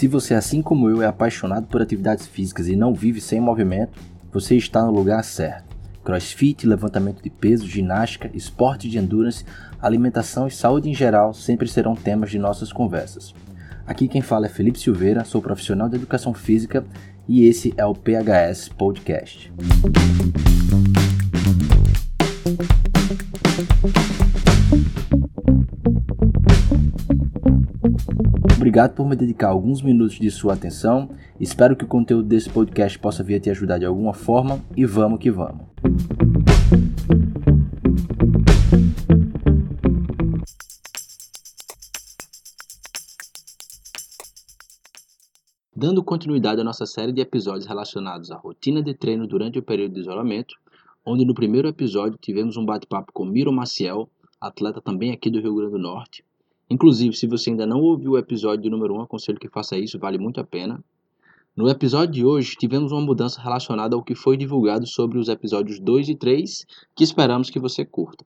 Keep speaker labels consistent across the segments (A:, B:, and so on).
A: Se você, assim como eu, é apaixonado por atividades físicas e não vive sem movimento, você está no lugar certo. Crossfit, levantamento de peso, ginástica, esporte de endurance, alimentação e saúde em geral sempre serão temas de nossas conversas. Aqui quem fala é Felipe Silveira, sou profissional de educação física e esse é o PHS Podcast. Obrigado por me dedicar alguns minutos de sua atenção. Espero que o conteúdo desse podcast possa vir a te ajudar de alguma forma e vamos que vamos. Dando continuidade à nossa série de episódios relacionados à rotina de treino durante o período de isolamento, onde no primeiro episódio tivemos um bate-papo com Miro Maciel, atleta também aqui do Rio Grande do Norte, Inclusive, se você ainda não ouviu o episódio número 1, aconselho que faça isso, vale muito a pena. No episódio de hoje, tivemos uma mudança relacionada ao que foi divulgado sobre os episódios 2 e 3, que esperamos que você curta.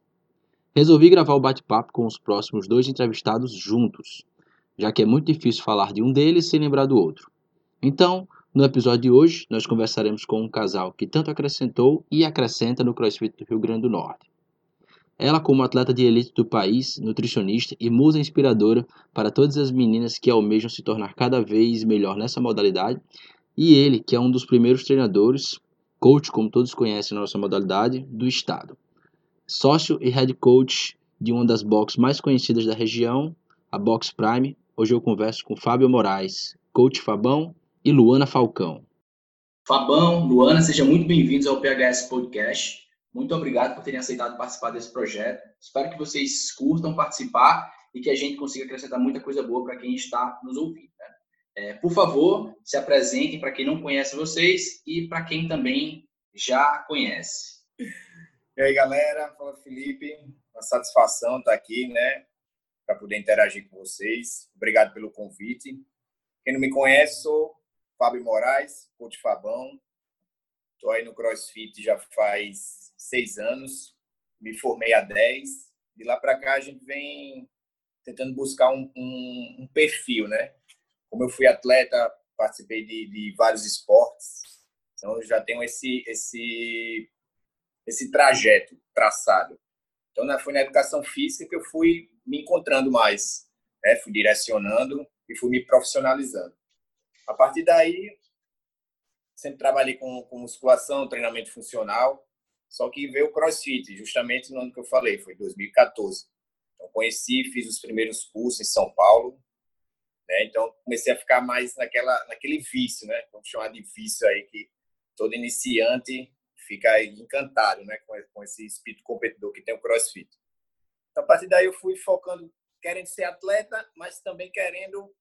A: Resolvi gravar o bate-papo com os próximos dois entrevistados juntos, já que é muito difícil falar de um deles sem lembrar do outro. Então, no episódio de hoje, nós conversaremos com um casal que tanto acrescentou e acrescenta no CrossFit do Rio Grande do Norte. Ela, como atleta de elite do país, nutricionista e musa inspiradora para todas as meninas que almejam se tornar cada vez melhor nessa modalidade, e ele, que é um dos primeiros treinadores, coach, como todos conhecem na nossa modalidade, do estado. Sócio e head coach de uma das boxes mais conhecidas da região, a Box Prime. Hoje eu converso com Fábio Moraes, coach Fabão e Luana Falcão.
B: Fabão, Luana, sejam muito bem-vindos ao PHS Podcast. Muito obrigado por terem aceitado participar desse projeto. Espero que vocês curtam participar e que a gente consiga acrescentar muita coisa boa para quem está nos ouvindo. Né? É, por favor, se apresentem para quem não conhece vocês e para quem também já conhece.
C: E aí, galera, fala Felipe. Uma satisfação estar aqui, né, para poder interagir com vocês. Obrigado pelo convite. Quem não me conhece, sou Fábio Moraes, coach Fabão. Estou aí no CrossFit já faz seis anos, me formei há dez. De lá para cá a gente vem tentando buscar um, um, um, perfil, né? Como eu fui atleta, participei de, de vários esportes, então já tenho esse esse esse trajeto traçado. Então foi na educação física que eu fui me encontrando mais, né? Fui direcionando e fui me profissionalizando. A partir daí sempre trabalhei com, com musculação, treinamento funcional só que veio o CrossFit, justamente no ano que eu falei, foi 2014. Então, conheci, fiz os primeiros cursos em São Paulo. Né? Então, comecei a ficar mais naquela, naquele vício, né? Vamos chamar de vício aí, que todo iniciante fica encantado né? com, com esse espírito competidor que tem o CrossFit. Então, a partir daí, eu fui focando, querendo ser atleta, mas também querendo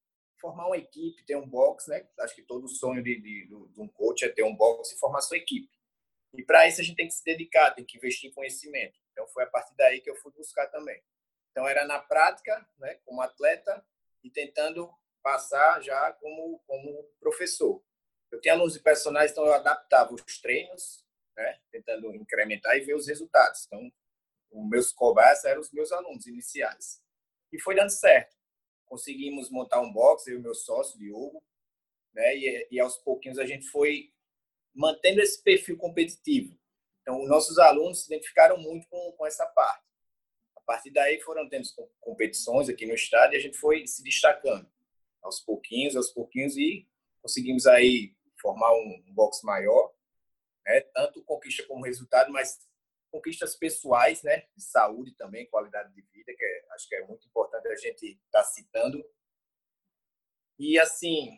C: formar uma equipe, ter um box, né? Acho que todo sonho de, de, de um coach é ter um box e formar sua equipe. E para isso a gente tem que se dedicar, tem que investir em conhecimento. Então foi a partir daí que eu fui buscar também. Então era na prática, né, como atleta e tentando passar já como como professor. Eu tinha alunos e personagens, então eu adaptava os treinos, né, tentando incrementar e ver os resultados. Então os meus cobaias eram os meus alunos iniciais. E foi dando certo. Conseguimos montar um box, eu e meu sócio, Diogo, né, e, e aos pouquinhos a gente foi mantendo esse perfil competitivo. Então, nossos alunos se identificaram muito com, com essa parte. A partir daí foram tendo competições aqui no estado e a gente foi se destacando aos pouquinhos, aos pouquinhos e conseguimos aí formar um, um box maior, né? Tanto conquista como resultado, mas conquistas pessoais, né? De saúde também, qualidade de vida, que é, acho que é muito importante a gente estar tá citando. E assim,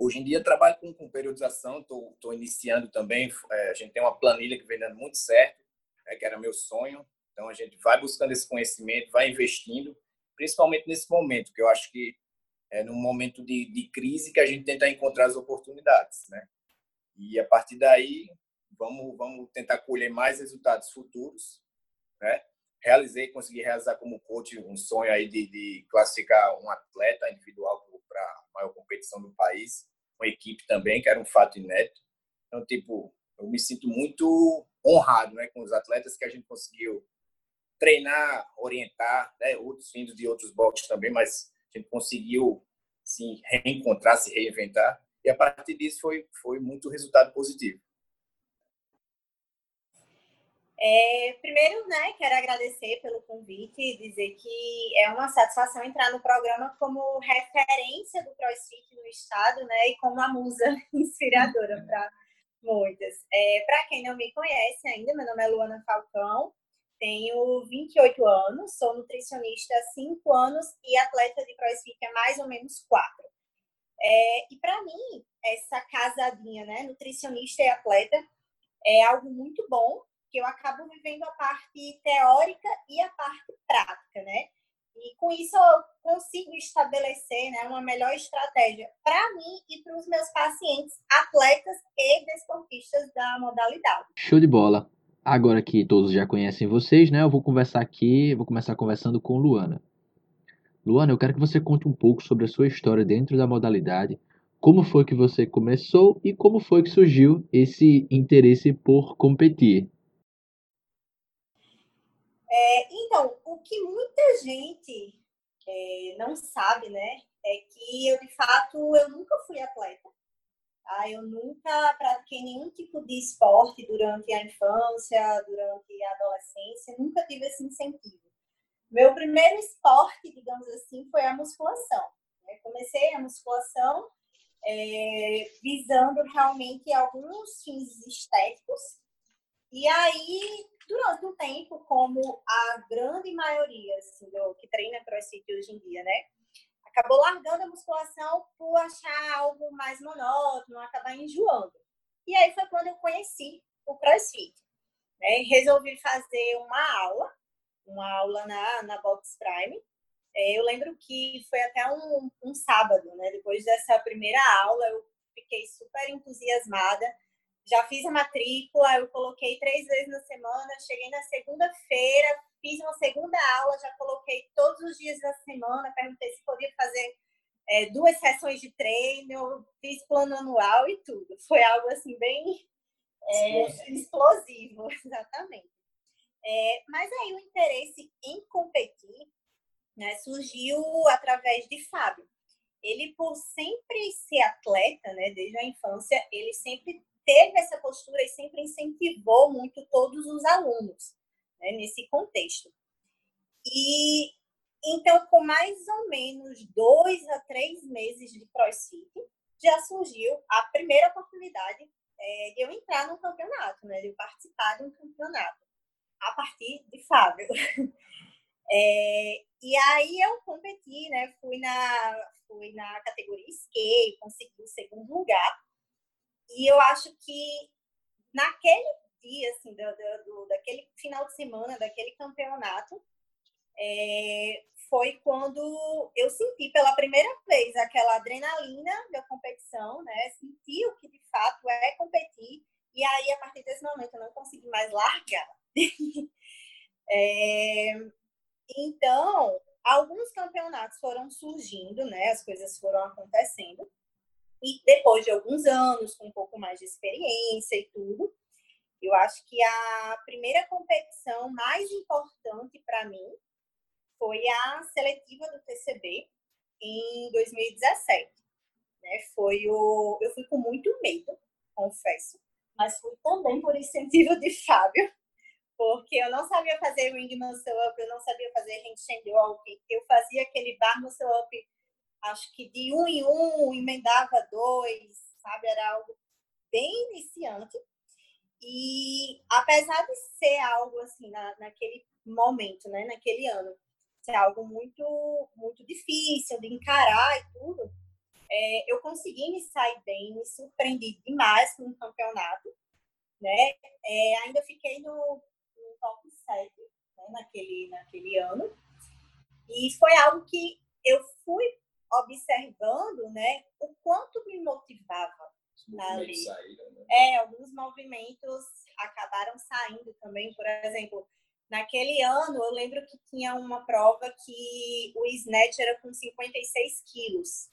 C: Hoje em dia trabalho com, com periodização, estou iniciando também. É, a gente tem uma planilha que vem dando muito certo, é, que era meu sonho. Então a gente vai buscando esse conhecimento, vai investindo, principalmente nesse momento, que eu acho que é num momento de, de crise que a gente tenta encontrar as oportunidades, né? E a partir daí vamos vamos tentar colher mais resultados futuros, né? Realizei, consegui realizar como coach um sonho aí de, de classificar um atleta individual para a maior competição do país, uma equipe também, que era um fato inédito. Então, tipo, eu me sinto muito honrado né, com os atletas que a gente conseguiu treinar, orientar, né, outros vindos de outros boxes também, mas a gente conseguiu se reencontrar, se reinventar. E a partir disso foi, foi muito resultado positivo.
D: É, primeiro, né, quero agradecer pelo convite e dizer que é uma satisfação entrar no programa como referência do CrossFit no estado, né, e como uma musa inspiradora para muitas. É, para quem não me conhece ainda, meu nome é Luana Falcão, tenho 28 anos, sou nutricionista há 5 anos e atleta de CrossFit há mais ou menos 4. É, e para mim, essa casadinha, né, nutricionista e atleta, é algo muito bom que eu acabo vivendo a parte teórica e a parte prática, né? E com isso eu consigo estabelecer né, uma melhor estratégia para mim e para os meus pacientes, atletas e desportistas da modalidade.
E: Show de bola! Agora que todos já conhecem vocês, né? Eu vou conversar aqui, vou começar conversando com Luana. Luana, eu quero que você conte um pouco sobre a sua história dentro da modalidade, como foi que você começou e como foi que surgiu esse interesse por competir.
D: É, então, o que muita gente é, não sabe, né, é que eu, de fato, eu nunca fui atleta. Tá? Eu nunca pratiquei nenhum tipo de esporte durante a infância, durante a adolescência, nunca tive esse incentivo. Meu primeiro esporte, digamos assim, foi a musculação. Né? Comecei a musculação é, visando realmente alguns fins estéticos. E aí durante um tempo, como a grande maioria assim, do, que treina crossfit hoje em dia, né? Acabou largando a musculação por achar algo mais monótono, acabar enjoando. E aí foi quando eu conheci o crossfit. Né? Resolvi fazer uma aula, uma aula na, na Box Prime. É, eu lembro que foi até um, um sábado, né? Depois dessa primeira aula, eu fiquei super entusiasmada já fiz a matrícula, eu coloquei três vezes na semana, cheguei na segunda-feira, fiz uma segunda aula, já coloquei todos os dias da semana, perguntei se podia fazer é, duas sessões de treino, fiz plano anual e tudo. Foi algo assim bem é, explosivo, exatamente. É, mas aí o interesse em competir né, surgiu através de Fábio. Ele, por sempre ser atleta, né, desde a infância, ele sempre teve essa postura e sempre incentivou muito todos os alunos né, nesse contexto. E então, com mais ou menos dois a três meses de CrossFit, já surgiu a primeira oportunidade é, de eu entrar no campeonato, né, de eu participar de um campeonato, a partir de Fábio. É, e aí eu competi, né, fui na, fui na categoria skate, consegui o segundo lugar, e eu acho que naquele dia, assim, do, do, daquele final de semana, daquele campeonato, é, foi quando eu senti pela primeira vez aquela adrenalina da competição, né? Senti o que de fato é competir. E aí, a partir desse momento, eu não consegui mais largar. é, então, alguns campeonatos foram surgindo, né? As coisas foram acontecendo. E depois de alguns anos, com um pouco mais de experiência e tudo, eu acho que a primeira competição mais importante para mim foi a seletiva do TCB em 2017. Né? Foi o, eu fui com muito medo, confesso, mas fui também por incentivo de Fábio, porque eu não sabia fazer ring muscle up, eu não sabia fazer handstand walk, eu fazia aquele bar muscle up acho que de um em um emendava dois, sabe? Era algo bem iniciante. E apesar de ser algo assim, na, naquele momento, né, naquele ano, ser algo muito, muito difícil de encarar e tudo, é, eu consegui me sair bem, me surpreendi demais com o campeonato, né? É, ainda fiquei no, no top 7 né, naquele, naquele ano. E foi algo que eu fui observando, né, o quanto me motivava ali. Saíram, né? É, alguns movimentos acabaram saindo também, por exemplo, naquele ano eu lembro que tinha uma prova que o snatch era com 56 quilos.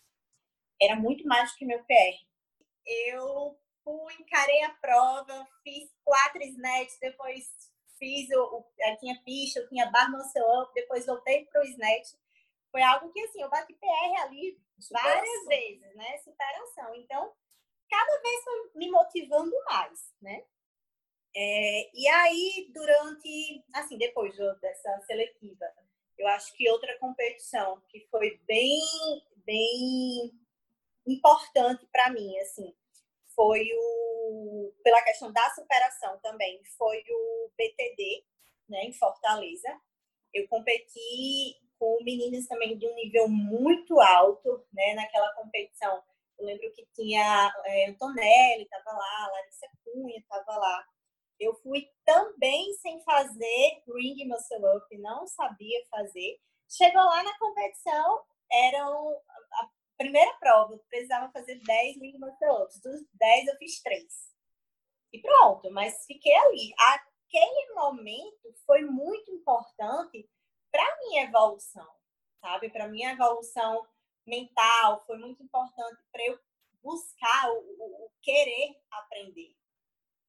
D: Era muito mais do que meu PR. Eu fui, encarei a prova, fiz quatro snatches, depois fiz o, o tinha pista, eu tinha bar muscle up, depois voltei para o snatch foi algo que, assim, eu bati PR ali superação. várias vezes, né? Superação. Então, cada vez foi me motivando mais, né? É, e aí, durante, assim, depois dessa seletiva, eu acho que outra competição que foi bem, bem importante para mim, assim, foi o, pela questão da superação também, foi o BTD, né, em Fortaleza. Eu competi com meninas também de um nível muito alto, né, naquela competição. Eu lembro que tinha é, Antonelli, estava lá, Larissa Cunha estava lá. Eu fui também sem fazer ring muscle up, não sabia fazer. Chegou lá na competição, eram a primeira prova, eu precisava fazer 10 ring muscle ups. Dos 10 eu fiz 3. E pronto, mas fiquei ali. Aquele momento foi muito importante para minha evolução, sabe? Para minha evolução mental, foi muito importante para eu buscar o, o, o querer aprender.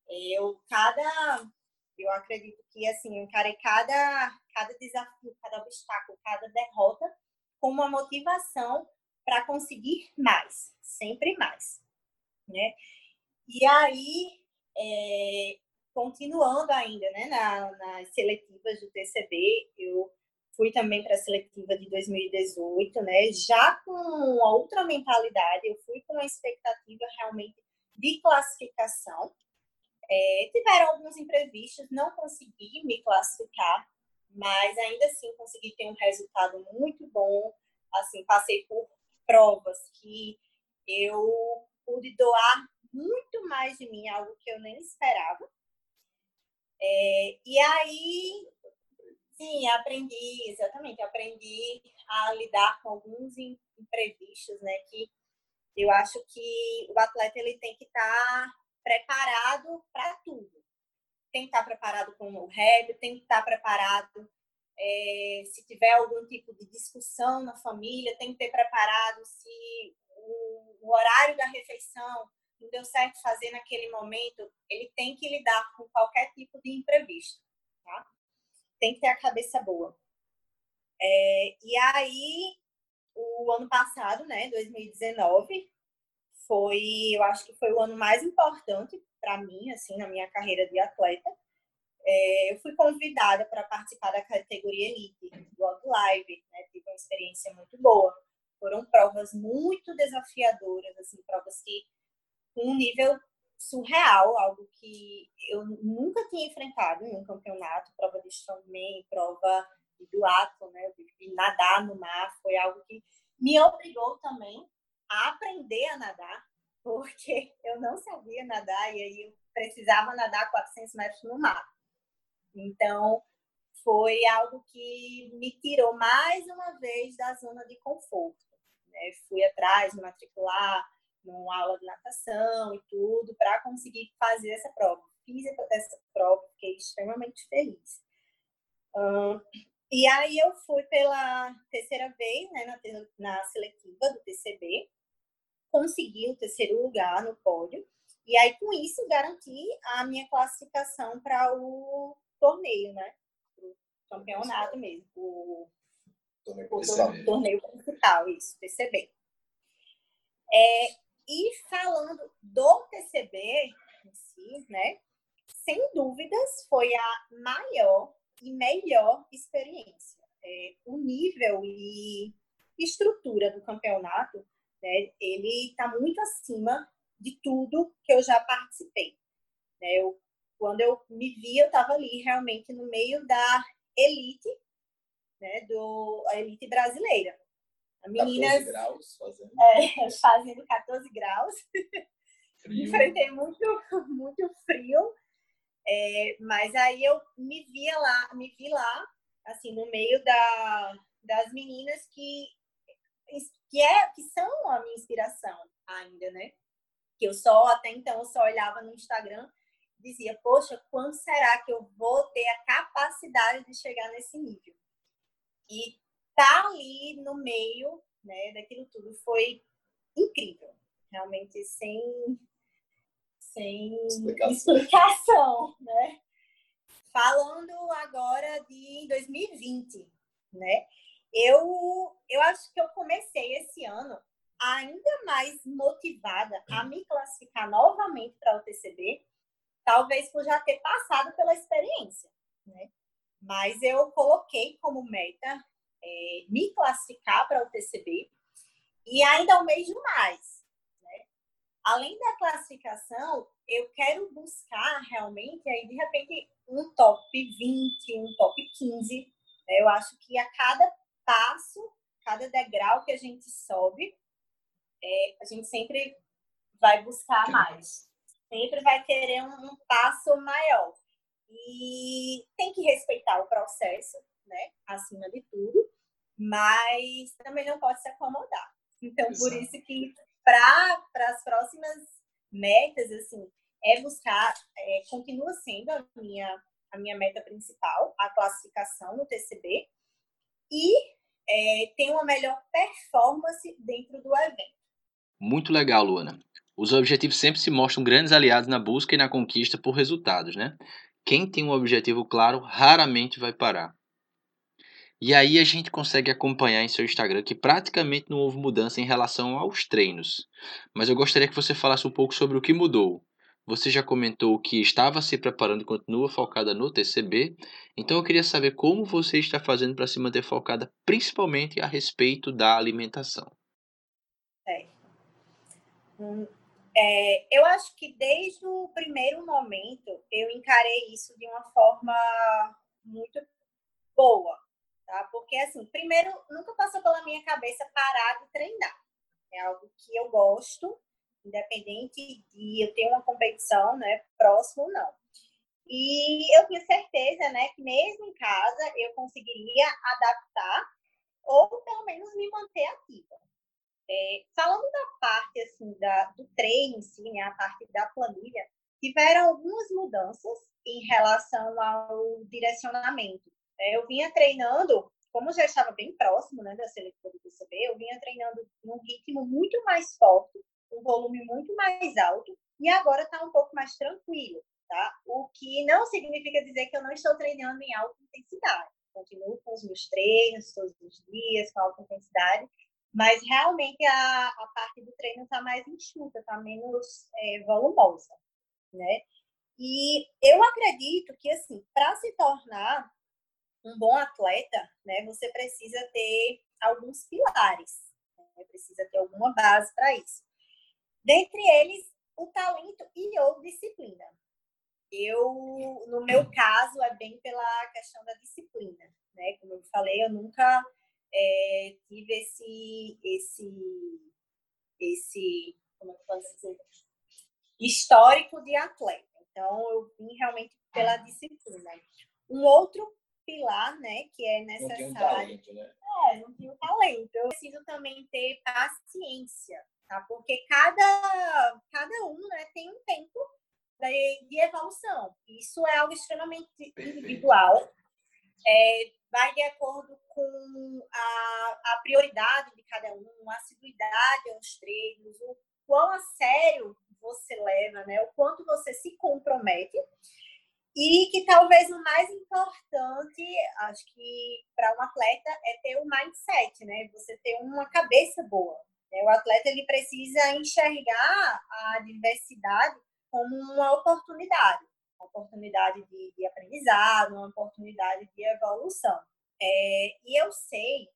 D: Eu cada eu acredito que assim, eu encarei cada cada desafio, cada obstáculo, cada derrota com uma motivação para conseguir mais, sempre mais, né? E aí, é, continuando ainda, né, na, nas seletivas do TCB, eu fui também para a seletiva de 2018, né, já com outra mentalidade, eu fui com uma expectativa realmente de classificação, é, tiveram alguns imprevistos, não consegui me classificar, mas ainda assim consegui ter um resultado muito bom. Assim, passei por provas que eu pude doar muito mais de mim, algo que eu nem esperava. É, e aí, sim, aprendi, exatamente, aprendi a lidar com alguns imprevistos, né? Que eu acho que o atleta ele tem que estar tá preparado para tudo. Tem que estar preparado com o rap, tem que estar preparado é, se tiver algum tipo de discussão na família, tem que ter preparado se o, o horário da refeição não deu certo fazer naquele momento, ele tem que lidar com qualquer tipo de imprevisto, tá? Tem que ter a cabeça boa. É, e aí, o ano passado, né, 2019, foi, eu acho que foi o ano mais importante para mim, assim, na minha carreira de atleta. É, eu fui convidada para participar da categoria Elite do Live, né? tive uma experiência muito boa. Foram provas muito desafiadoras, assim, provas que um nível surreal, algo que eu nunca tinha enfrentado em um campeonato, prova de strongman, prova de duato, né, de nadar no mar, foi algo que me obrigou também a aprender a nadar, porque eu não sabia nadar e aí eu precisava nadar 400 metros no mar. Então, foi algo que me tirou mais uma vez da zona de conforto. Né? Fui atrás, matricular numa aula de natação e tudo, para conseguir fazer essa prova. Fiz essa prova, fiquei extremamente feliz. e aí eu fui pela terceira vez né, na, na seletiva do TCB, consegui o terceiro lugar no pódio. E aí, com isso, garanti a minha classificação para o torneio, né? O campeonato mesmo. O torneio, o torneio principal, isso, TCB. É, e falando do TCB em si, né? Sem dúvidas, foi a maior e melhor experiência. É, o nível e estrutura do campeonato né, ele está muito acima de tudo que eu já participei. Né? Eu, quando eu me vi, eu estava ali realmente no meio da elite, né, do, a elite brasileira.
C: Meninas 14 graus fazendo.
D: É, fazendo 14 graus. Frio. Enfrentei muito, muito frio. É, mas aí eu me via lá, me vi lá, assim, no meio da, das meninas que que é que são a minha inspiração ainda, né? Que eu só até então eu só olhava no Instagram e dizia, poxa, quando será que eu vou ter a capacidade de chegar nesse nível? E tá ali no meio, né, daquilo tudo foi incrível, realmente sem sem explicação, explicação né? Falando agora de 2020, né? Eu, eu acho que eu comecei esse ano ainda mais motivada a me classificar novamente para o TCB, talvez por já ter passado pela experiência, né? Mas eu coloquei como meta é, me classificar para o TCB e ainda almejo mais. Né? Além da classificação, eu quero buscar realmente aí de repente um top 20, um top 15. Né? Eu acho que a cada passo, cada degrau que a gente sobe, é, a gente sempre vai buscar mais. Sempre vai querer um, um passo maior. E tem que respeitar o processo, né? Acima de tudo, mas também não pode se acomodar. Então, Exato. por isso que para as próximas metas, assim, é buscar, é, continua sendo a minha, a minha meta principal, a classificação no TCB, e é, ter uma melhor performance dentro do evento.
E: Muito legal, Luana. Os objetivos sempre se mostram grandes aliados na busca e na conquista por resultados, né? Quem tem um objetivo claro raramente vai parar. E aí a gente consegue acompanhar em seu Instagram que praticamente não houve mudança em relação aos treinos. Mas eu gostaria que você falasse um pouco sobre o que mudou. Você já comentou que estava se preparando e continua focada no TCB, então eu queria saber como você está fazendo para se manter focada, principalmente a respeito da alimentação.
D: É. É, eu acho que desde o primeiro momento eu encarei isso de uma forma muito boa, tá? Porque assim, primeiro nunca passou pela minha cabeça parar de treinar. É algo que eu gosto, independente de eu ter uma competição, né, próximo ou não. E eu tinha certeza, né, que mesmo em casa eu conseguiria adaptar ou pelo menos me manter ativa. É, falando da parte assim da, do treino em si, né, a parte da planilha, tiveram algumas mudanças em relação ao direcionamento. É, eu vinha treinando, como já estava bem próximo né, da seletiva do PCB, eu vinha treinando num ritmo muito mais forte, um volume muito mais alto, e agora está um pouco mais tranquilo, tá? O que não significa dizer que eu não estou treinando em alta intensidade. Continuo com os meus treinos todos os dias, com alta intensidade, mas realmente a, a parte do treino está mais enxuta, está menos é, volumosa, né? E eu acredito que, assim, para se tornar um bom atleta, né, você precisa ter alguns pilares, né? precisa ter alguma base para isso. Dentre eles, o talento e ou disciplina. Eu, no meu caso, é bem pela questão da disciplina, né? Como eu falei, eu nunca é, tive esse, esse, esse, como que posso dizer, histórico de atleta. Então, eu vim realmente pela disciplina. Um outro pilar, né, que é necessário. Não tem um talento, né? É, não tem um talento. Eu preciso também ter paciência, tá? Porque cada, cada um, né, tem um tempo de, de evolução. Isso é algo extremamente Perfeito. individual. É, vai de acordo com a, a prioridade de cada um, a assiduidade aos treinos, o quão a sério você leva, né? o quanto você se compromete. E que talvez o mais importante, acho que para um atleta, é ter um mindset, né? Você ter uma cabeça boa. Né? O atleta ele precisa enxergar a diversidade como uma oportunidade uma oportunidade de, de aprendizado, uma oportunidade de evolução. É, e eu sei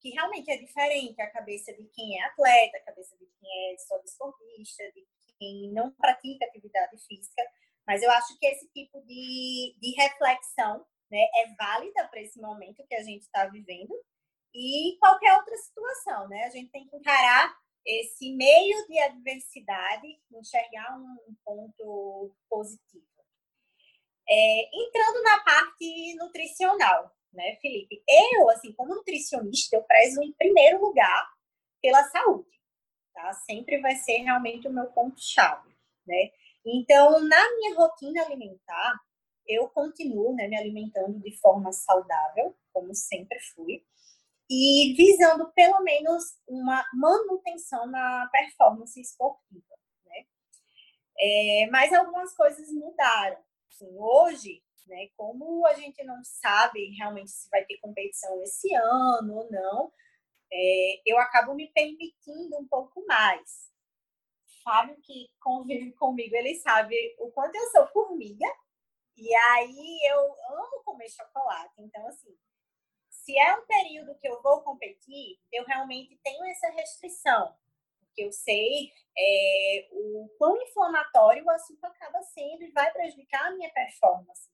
D: que realmente é diferente a cabeça de quem é atleta, a cabeça de quem é só desportista, de quem não pratica atividade física, mas eu acho que esse tipo de, de reflexão né, é válida para esse momento que a gente está vivendo e qualquer outra situação, né? A gente tem que encarar esse meio de adversidade, enxergar um ponto positivo. É, entrando na parte nutricional, né, Felipe? Eu, assim, como nutricionista, eu prezo em primeiro lugar pela saúde, tá? Sempre vai ser realmente o meu ponto-chave, né? Então, na minha rotina alimentar, eu continuo né, me alimentando de forma saudável, como sempre fui, e visando pelo menos uma manutenção na performance esportiva. Né? É, mas algumas coisas mudaram. Assim, hoje, né? Como a gente não sabe realmente se vai ter competição esse ano ou não, é, eu acabo me permitindo um pouco mais. Fábio, que convive comigo, ele sabe o quanto eu sou formiga, e aí eu amo comer chocolate. Então, assim, se é um período que eu vou competir, eu realmente tenho essa restrição. Porque eu sei é, o quão inflamatório o açúcar acaba sendo e vai prejudicar a minha performance.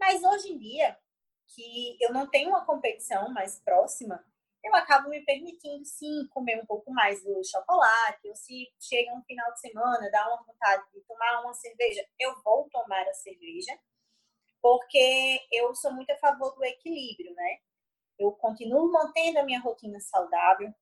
D: Mas hoje em dia, que eu não tenho uma competição mais próxima, eu acabo me permitindo, sim, comer um pouco mais do chocolate. Ou se chega um final de semana, dá uma vontade de tomar uma cerveja, eu vou tomar a cerveja, porque eu sou muito a favor do equilíbrio, né? Eu continuo mantendo a minha rotina saudável,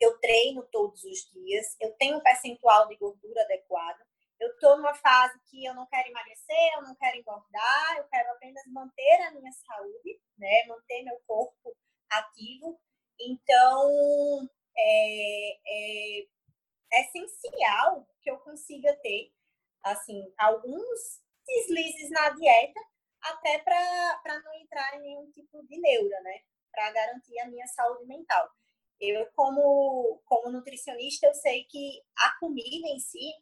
D: eu treino todos os dias, eu tenho um percentual de gordura adequado, eu estou numa fase que eu não quero emagrecer, eu não quero engordar, eu quero apenas manter a minha saúde, né? Manter meu corpo ativo. Então, é, é, é essencial que eu consiga ter, assim, alguns deslizes na dieta, até para não entrar em nenhum tipo de neura, né? Para garantir a minha saúde mental. Eu, como, como nutricionista, eu sei que a comida em si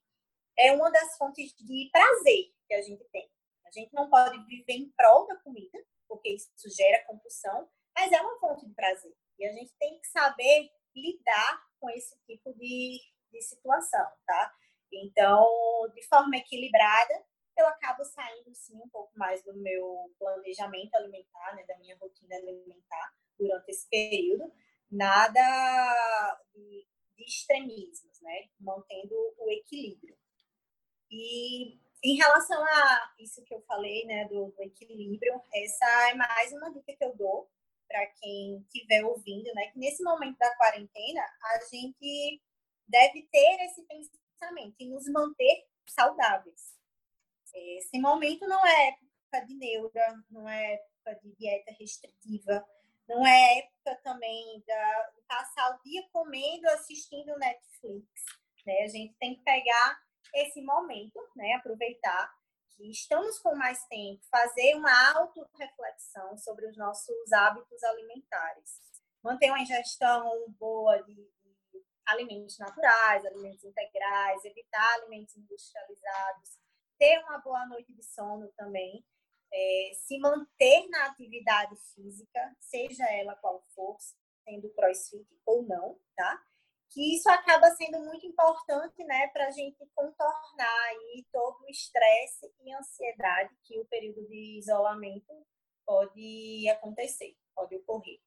D: é uma das fontes de prazer que a gente tem. A gente não pode viver em prol da comida, porque isso gera compulsão, mas é uma fonte de prazer. E a gente tem que saber lidar com esse tipo de, de situação, tá? Então, de forma equilibrada, eu acabo saindo, sim, um pouco mais do meu planejamento alimentar, né, da minha rotina alimentar durante esse período. Nada de, de extremismos, né? Mantendo o equilíbrio. E em relação a isso que eu falei, né, do, do equilíbrio, essa é mais uma dica que eu dou para quem estiver ouvindo, né, que nesse momento da quarentena a gente deve ter esse pensamento e nos manter saudáveis. Esse momento não é época de neura, não é época de dieta restritiva, não é época também da, de passar o dia comendo, assistindo Netflix. Né? A gente tem que pegar esse momento, né? aproveitar que estamos com mais tempo, fazer uma auto-reflexão sobre os nossos hábitos alimentares. Manter uma ingestão boa de alimentos naturais, alimentos integrais, evitar alimentos industrializados, ter uma boa noite de sono também, é, se manter na atividade física, seja ela qual for, sendo crossfit ou não, tá? Que isso acaba sendo muito importante, né, para a gente contornar aí todo o estresse e ansiedade que o período de isolamento pode acontecer, pode ocorrer.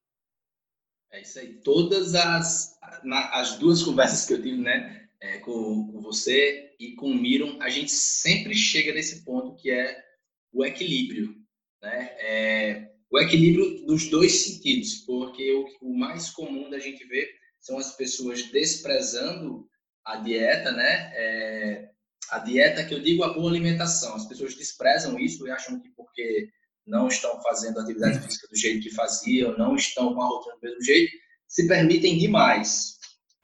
A: É isso aí. Todas as, as duas conversas que eu tive, né, é, com, com, você e com o Miron, a gente sempre chega nesse ponto que é o equilíbrio, né? É, o equilíbrio dos dois sentidos, porque o, o, mais comum da gente ver são as pessoas desprezando a dieta, né? É, a dieta que eu digo a boa alimentação, as pessoas desprezam isso e acham que porque não estão fazendo atividade física do jeito que faziam, não estão com a rotina do mesmo jeito, se permitem demais.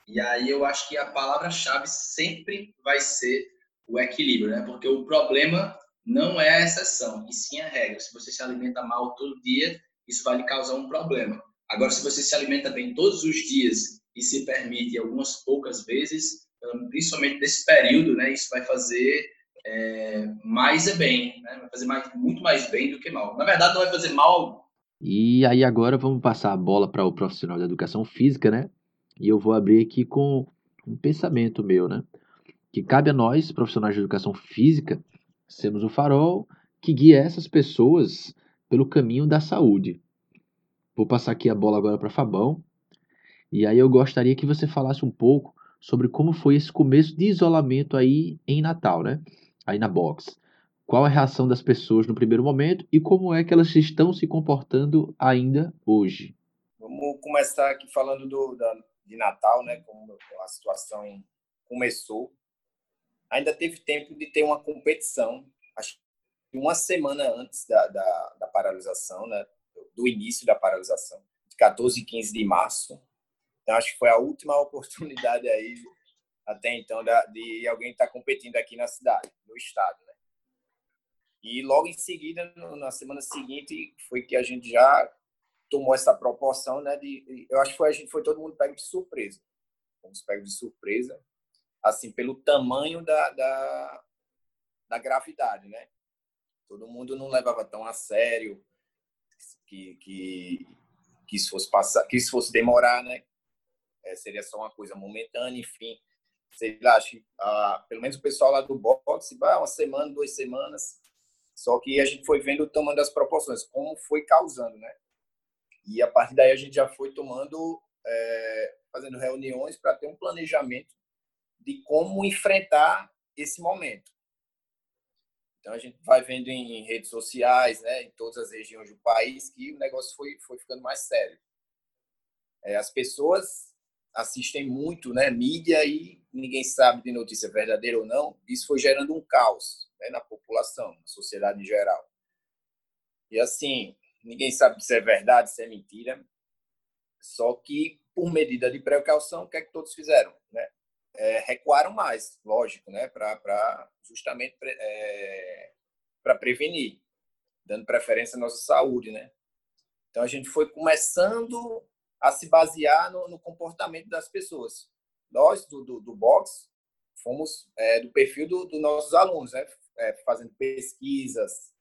A: E aí eu acho que a palavra-chave sempre vai ser o equilíbrio, né? Porque o problema não é a exceção, e sim a regra. Se você se alimenta mal todo dia, isso vai lhe causar um problema. Agora, se você se alimenta bem todos os dias e se permite algumas poucas vezes, principalmente nesse período, né? Isso vai fazer é, mais é bem, né? Vai fazer mais, muito mais bem do que mal. Na verdade, não vai fazer mal.
E: E aí agora vamos passar a bola para o profissional da educação física, né? E eu vou abrir aqui com um pensamento meu, né? Que cabe a nós, profissionais de educação física, sermos o farol que guia essas pessoas pelo caminho da saúde. Vou passar aqui a bola agora para Fabão. E aí eu gostaria que você falasse um pouco sobre como foi esse começo de isolamento aí em Natal, né? Aí na box. Qual a reação das pessoas no primeiro momento e como é que elas estão se comportando ainda hoje?
C: Vamos começar aqui falando do, da, de Natal, né, como a situação começou, ainda teve tempo de ter uma competição, acho que uma semana antes da, da, da paralisação, né, do início da paralisação, de 14 e 15 de março. Então, acho que foi a última oportunidade aí, até então, de alguém estar tá competindo aqui na cidade, no estado. Né? E logo em seguida, na semana seguinte, foi que a gente já tomou essa proporção, né? De, eu acho que foi, a gente foi todo mundo pego de surpresa. Fomos pegos de surpresa, assim, pelo tamanho da, da, da gravidade, né? Todo mundo não levava tão a sério que, que, que isso fosse passar, que isso fosse demorar, né? É, seria só uma coisa momentânea, enfim. Sei lá, acho, ah, pelo menos o pessoal lá do boxe, ah, uma semana, duas semanas. Só que a gente foi vendo o tamanho das proporções, como foi causando, né? E a partir daí a gente já foi tomando, é, fazendo reuniões para ter um planejamento de como enfrentar esse momento. Então a gente vai vendo em redes sociais, né, em todas as regiões do país, que o negócio foi, foi ficando mais sério. É, as pessoas assistem muito, né, mídia e ninguém sabe de notícia verdadeira ou não. Isso foi gerando um caos né, na população, na sociedade em geral. E assim, ninguém sabe se é verdade, se é mentira. Só que por medida de precaução, o que é que todos fizeram, né? é, recuaram mais, lógico, né, para justamente é, para prevenir, dando preferência à nossa saúde, né. Então a gente foi começando a se basear no, no comportamento das pessoas. Nós do, do, do box fomos é, do perfil dos do nossos alunos, né, é, fazendo pesquisas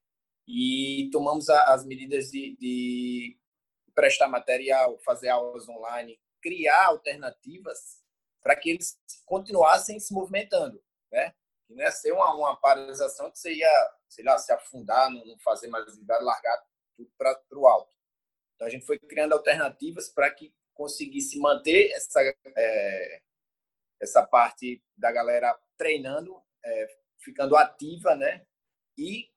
C: e tomamos a, as medidas de, de prestar material, fazer aulas online, criar alternativas para que eles continuassem se movimentando, né? E não é ser uma, uma paralisação que você ia, sei lá, se afundar, não fazer mais atividade, largar tudo para o alto. Então, a gente foi criando alternativas para que conseguisse manter essa, é, essa parte da galera treinando, é, ficando ativa, né? E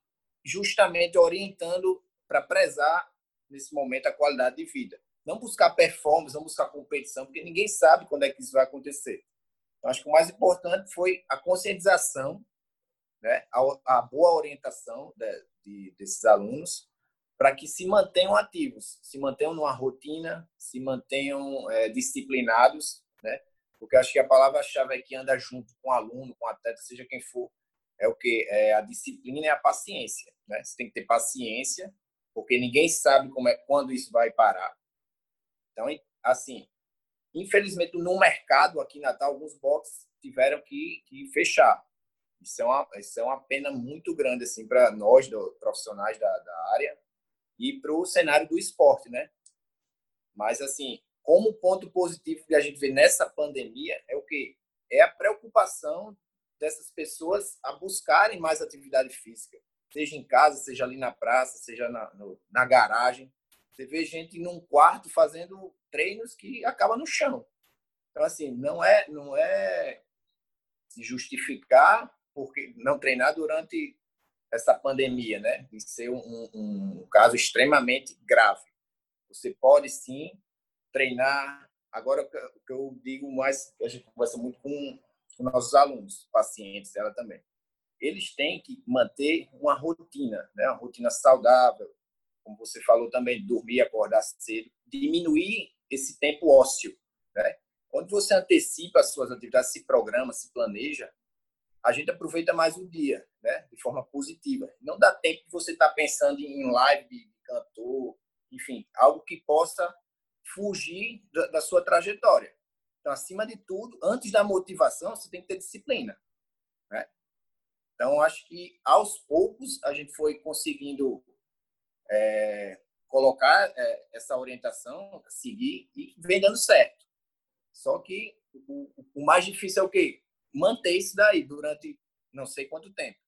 C: justamente orientando para prezar, nesse momento, a qualidade de vida. Não buscar performance, não buscar competição, porque ninguém sabe quando é que isso vai acontecer. Então, acho que o mais importante foi a conscientização, né, a, a boa orientação de, de, desses alunos, para que se mantenham ativos, se mantenham numa rotina, se mantenham é, disciplinados, né? Porque acho que a palavra-chave é que anda junto com o aluno, com o atleta, seja quem for, é o que é a disciplina e a paciência, né? Você tem que ter paciência, porque ninguém sabe como é quando isso vai parar. Então, assim, infelizmente no mercado aqui em Natal, alguns boxes tiveram que, que fechar. Isso é, uma, isso é uma pena muito grande assim para nós, do, profissionais da, da área, e para o cenário do esporte, né? Mas, assim, como ponto positivo que a gente vê nessa pandemia é o que? É a preocupação dessas pessoas a buscarem mais atividade física, seja em casa, seja ali na praça, seja na, no, na garagem. Você vê gente num quarto fazendo treinos que acaba no chão. Então, assim, não é, não é se justificar porque não treinar durante essa pandemia, né? De ser um, um, um caso extremamente grave. Você pode sim treinar. Agora, o que eu digo mais, a gente conversa muito com, com nossos alunos, pacientes, ela também. Eles têm que manter uma rotina, né? Uma rotina saudável, como você falou também, dormir, acordar cedo, diminuir esse tempo ósseo. Né? Quando você antecipa as suas atividades, se programa, se planeja, a gente aproveita mais o dia, né? de forma positiva. Não dá tempo de você estar tá pensando em live de cantor, enfim, algo que possa fugir da, da sua trajetória. Então, acima de tudo, antes da motivação, você tem que ter disciplina. Né? Então, acho que aos poucos a gente foi conseguindo é, colocar é, essa orientação, seguir e vem dando certo. Só que o, o, mais difícil é o quê? Manter isso daí durante não sei quanto tempo.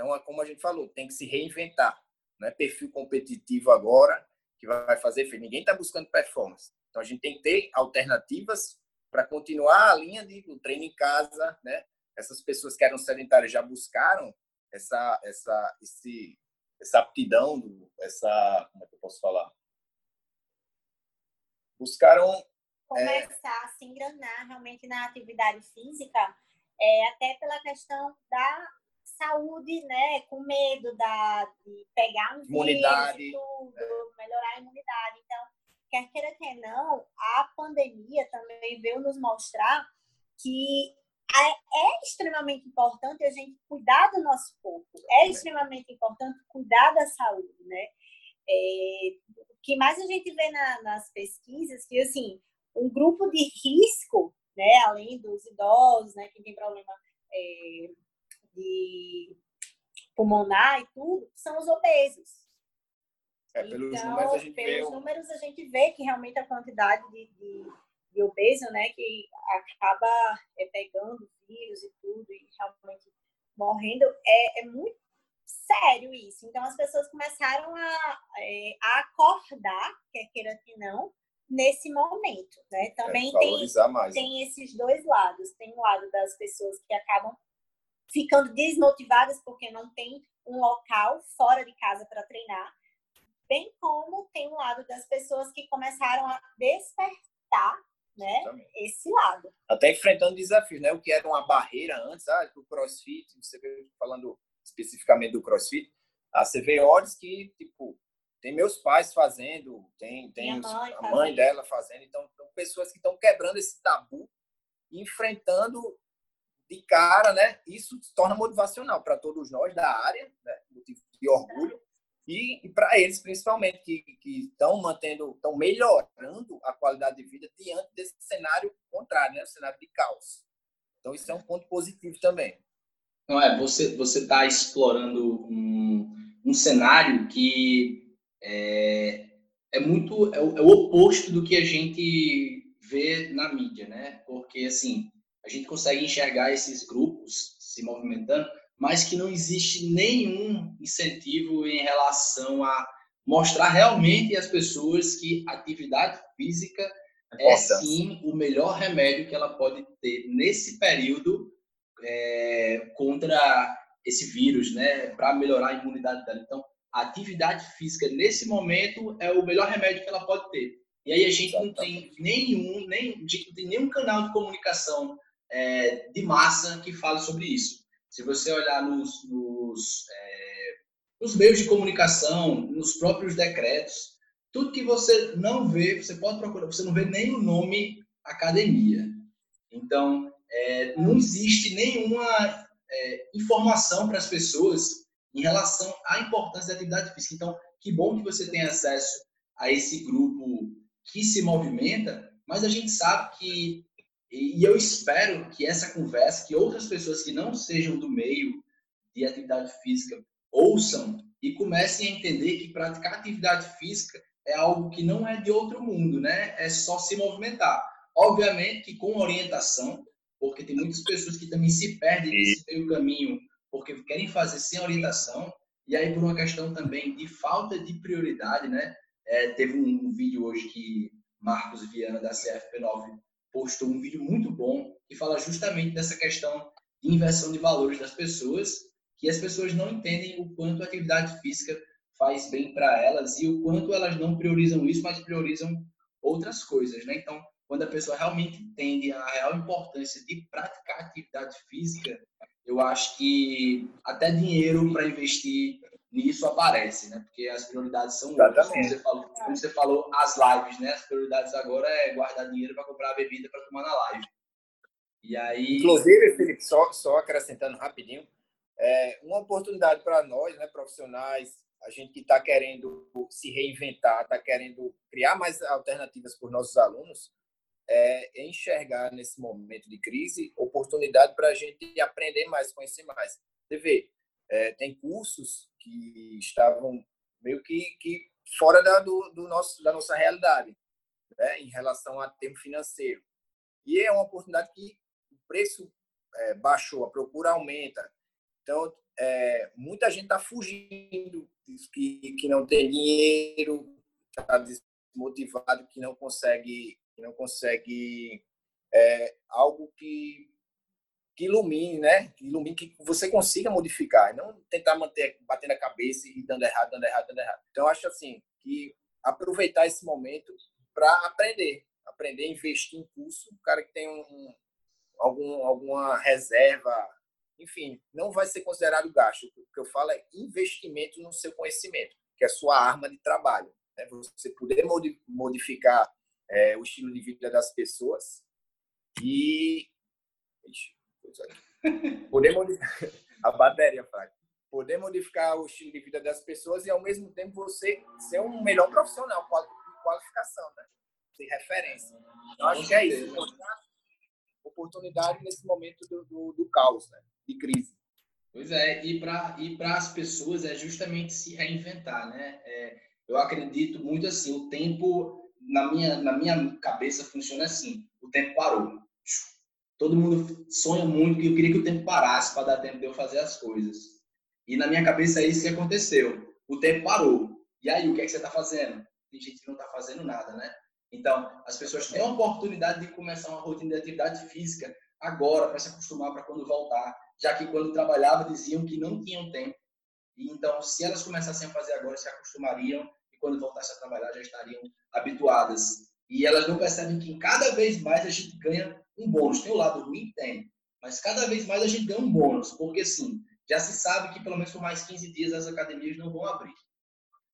C: Então, é como a gente falou, tem que se reinventar. Não é perfil competitivo agora que vai fazer. Ninguém está buscando performance. Então, a gente tem que ter alternativas para continuar a linha de do treino em casa, né? Essas pessoas que eram sedentárias já buscaram essa, essa, esse, essa aptidão, essa. Como é que eu posso falar? Buscaram.
D: É, Começar é... a se enganar realmente na atividade física, é, até pela questão da saúde, né? Com medo da, de pegar um
C: imunidade,
D: vírus tudo, é. melhorar a imunidade. Então, quer queira, quer não, a pandemia também veio nos mostrar que é extremamente importante a gente cuidar do nosso corpo, é extremamente importante cuidar da saúde, né? É, o que mais a gente vê na, nas pesquisas, que assim, um grupo de risco, né, além dos idosos, né, que tem problema é, de pulmonar e tudo, são os obesos.
C: É, pelos então, números a gente
D: pelos vê... números a gente vê que realmente a quantidade de, de, de obeso, né, que acaba é, pegando vírus e tudo e realmente morrendo, é, é muito sério isso. Então as pessoas começaram a, é, a acordar, quer queira que não, nesse momento, né? É, Também tem, mais. tem esses dois lados. Tem o lado das pessoas que acabam ficando desmotivadas porque não tem um local fora de casa para treinar, bem como tem um lado das pessoas que começaram a despertar né, esse lado.
C: Até enfrentando desafios, né? O que era uma barreira antes, ah, do CrossFit, você vê falando especificamente do CrossFit, ah, você vê odds que, tipo, tem meus pais fazendo, tem, tem os, mãe a mãe dela fazendo, então, então pessoas que estão quebrando esse tabu, enfrentando de cara, né? Isso se torna motivacional para todos nós da área, né? motivo de orgulho, e, e para eles principalmente que estão mantendo, estão melhorando a qualidade de vida diante desse cenário contrário, né? O cenário de caos. Então isso é um ponto positivo também.
A: Não é, você está explorando um, um cenário que é, é muito é o, é o oposto do que a gente vê na mídia, né? Porque assim gente consegue enxergar esses grupos se movimentando, mas que não existe nenhum incentivo em relação a mostrar realmente às pessoas que atividade física é sim o melhor remédio que ela pode ter nesse período é, contra esse vírus, né, para melhorar a imunidade dela. Então, a atividade física nesse momento é o melhor remédio que ela pode ter. E aí a gente não tem nenhum, nem, não tem nenhum canal de comunicação é, de massa que fale sobre isso. Se você olhar nos, nos, é, nos meios de comunicação, nos próprios decretos, tudo que você não vê, você pode procurar, você não vê nem o nome academia. Então, é, não existe nenhuma é, informação para as pessoas em relação à importância da atividade física. Então, que bom que você tem acesso a esse grupo que se movimenta, mas a gente sabe que e, eu espero que essa conversa, que outras pessoas que não sejam do meio de atividade física ouçam e comecem a entender que praticar atividade física é algo que não é de outro mundo, né? É só se movimentar. Obviamente que com orientação, porque tem muitas pessoas que também se perdem nesse meio caminho porque querem fazer sem orientação e aí por uma questão também de falta de prioridade, né? É, teve um, um vídeo hoje que Marcos Viana da CFP9 postou um vídeo muito bom que fala justamente dessa questão de inversão de valores das pessoas, que as pessoas não entendem o quanto a atividade física faz bem para elas e o quanto elas não priorizam isso, mas priorizam outras coisas, né? Então, quando a pessoa realmente entende a real importância de praticar atividade física, eu acho que até dinheiro para investir nisso aparece, né? Porque as prioridades são outras. Como você, falou, como você falou, as lives, né? As prioridades agora é guardar dinheiro para comprar a bebida para tomar na live. E aí.
C: Inclusive, Felipe, só, só acrescentando rapidinho, é uma oportunidade para nós, né, profissionais, a gente que está querendo se reinventar, está querendo criar mais alternativas para os nossos alunos, é enxergar nesse momento de crise oportunidade para a gente aprender mais, conhecer mais. Você vê, é, tem cursos que estavam meio que, que fora da, do, do, nosso, da nossa realidade, né, em relação a tempo financeiro. E é uma oportunidade que o preço é, baixou, a procura aumenta. Então, é, muita gente está fugindo, que, que não tem dinheiro, está desmotivado, que não consegue, que não consegue é, algo que que ilumine, né? Que ilumine, que você consiga modificar, não tentar manter batendo a cabeça e dando errado, dando errado, dando errado. Então, acho assim que aproveitar esse momento para aprender, aprender investir em curso. O cara que tem um, algum, alguma reserva, enfim, não vai ser considerado gasto. O que eu falo é investimento no seu conhecimento, que é a sua arma de trabalho. Né? Você poder modificar é, o estilo de vida das pessoas e Poder modificar a bateria, fraca. Poder modificar o estilo de vida das pessoas e ao mesmo tempo você ser um melhor profissional, qualificação, né? Ser referência. Eu acho que é isso. Oportunidade nesse momento do, do, do caos, né? De crise.
A: Pois é, e para e as pessoas é justamente se reinventar, né? É, eu acredito muito assim, o tempo, na minha, na minha cabeça, funciona assim: o tempo parou. Todo mundo sonha muito que eu queria que o tempo parasse para dar tempo de eu fazer as coisas. E na minha cabeça é isso que aconteceu. O tempo parou. E aí, o que é que você está fazendo? Tem gente que não está fazendo nada, né? Então, as pessoas têm a oportunidade de começar uma rotina de atividade física agora, para se acostumar para quando voltar, já que quando trabalhava diziam que não tinham tempo. E então, se elas começassem a fazer agora, se acostumariam e quando voltassem a trabalhar já estariam habituadas. E elas não percebem que cada vez mais a gente ganha um bônus. Tem o lado ruim? Tem. Mas cada vez mais a gente ganha um bônus, porque assim, já se sabe que pelo menos por mais 15 dias as academias não vão abrir.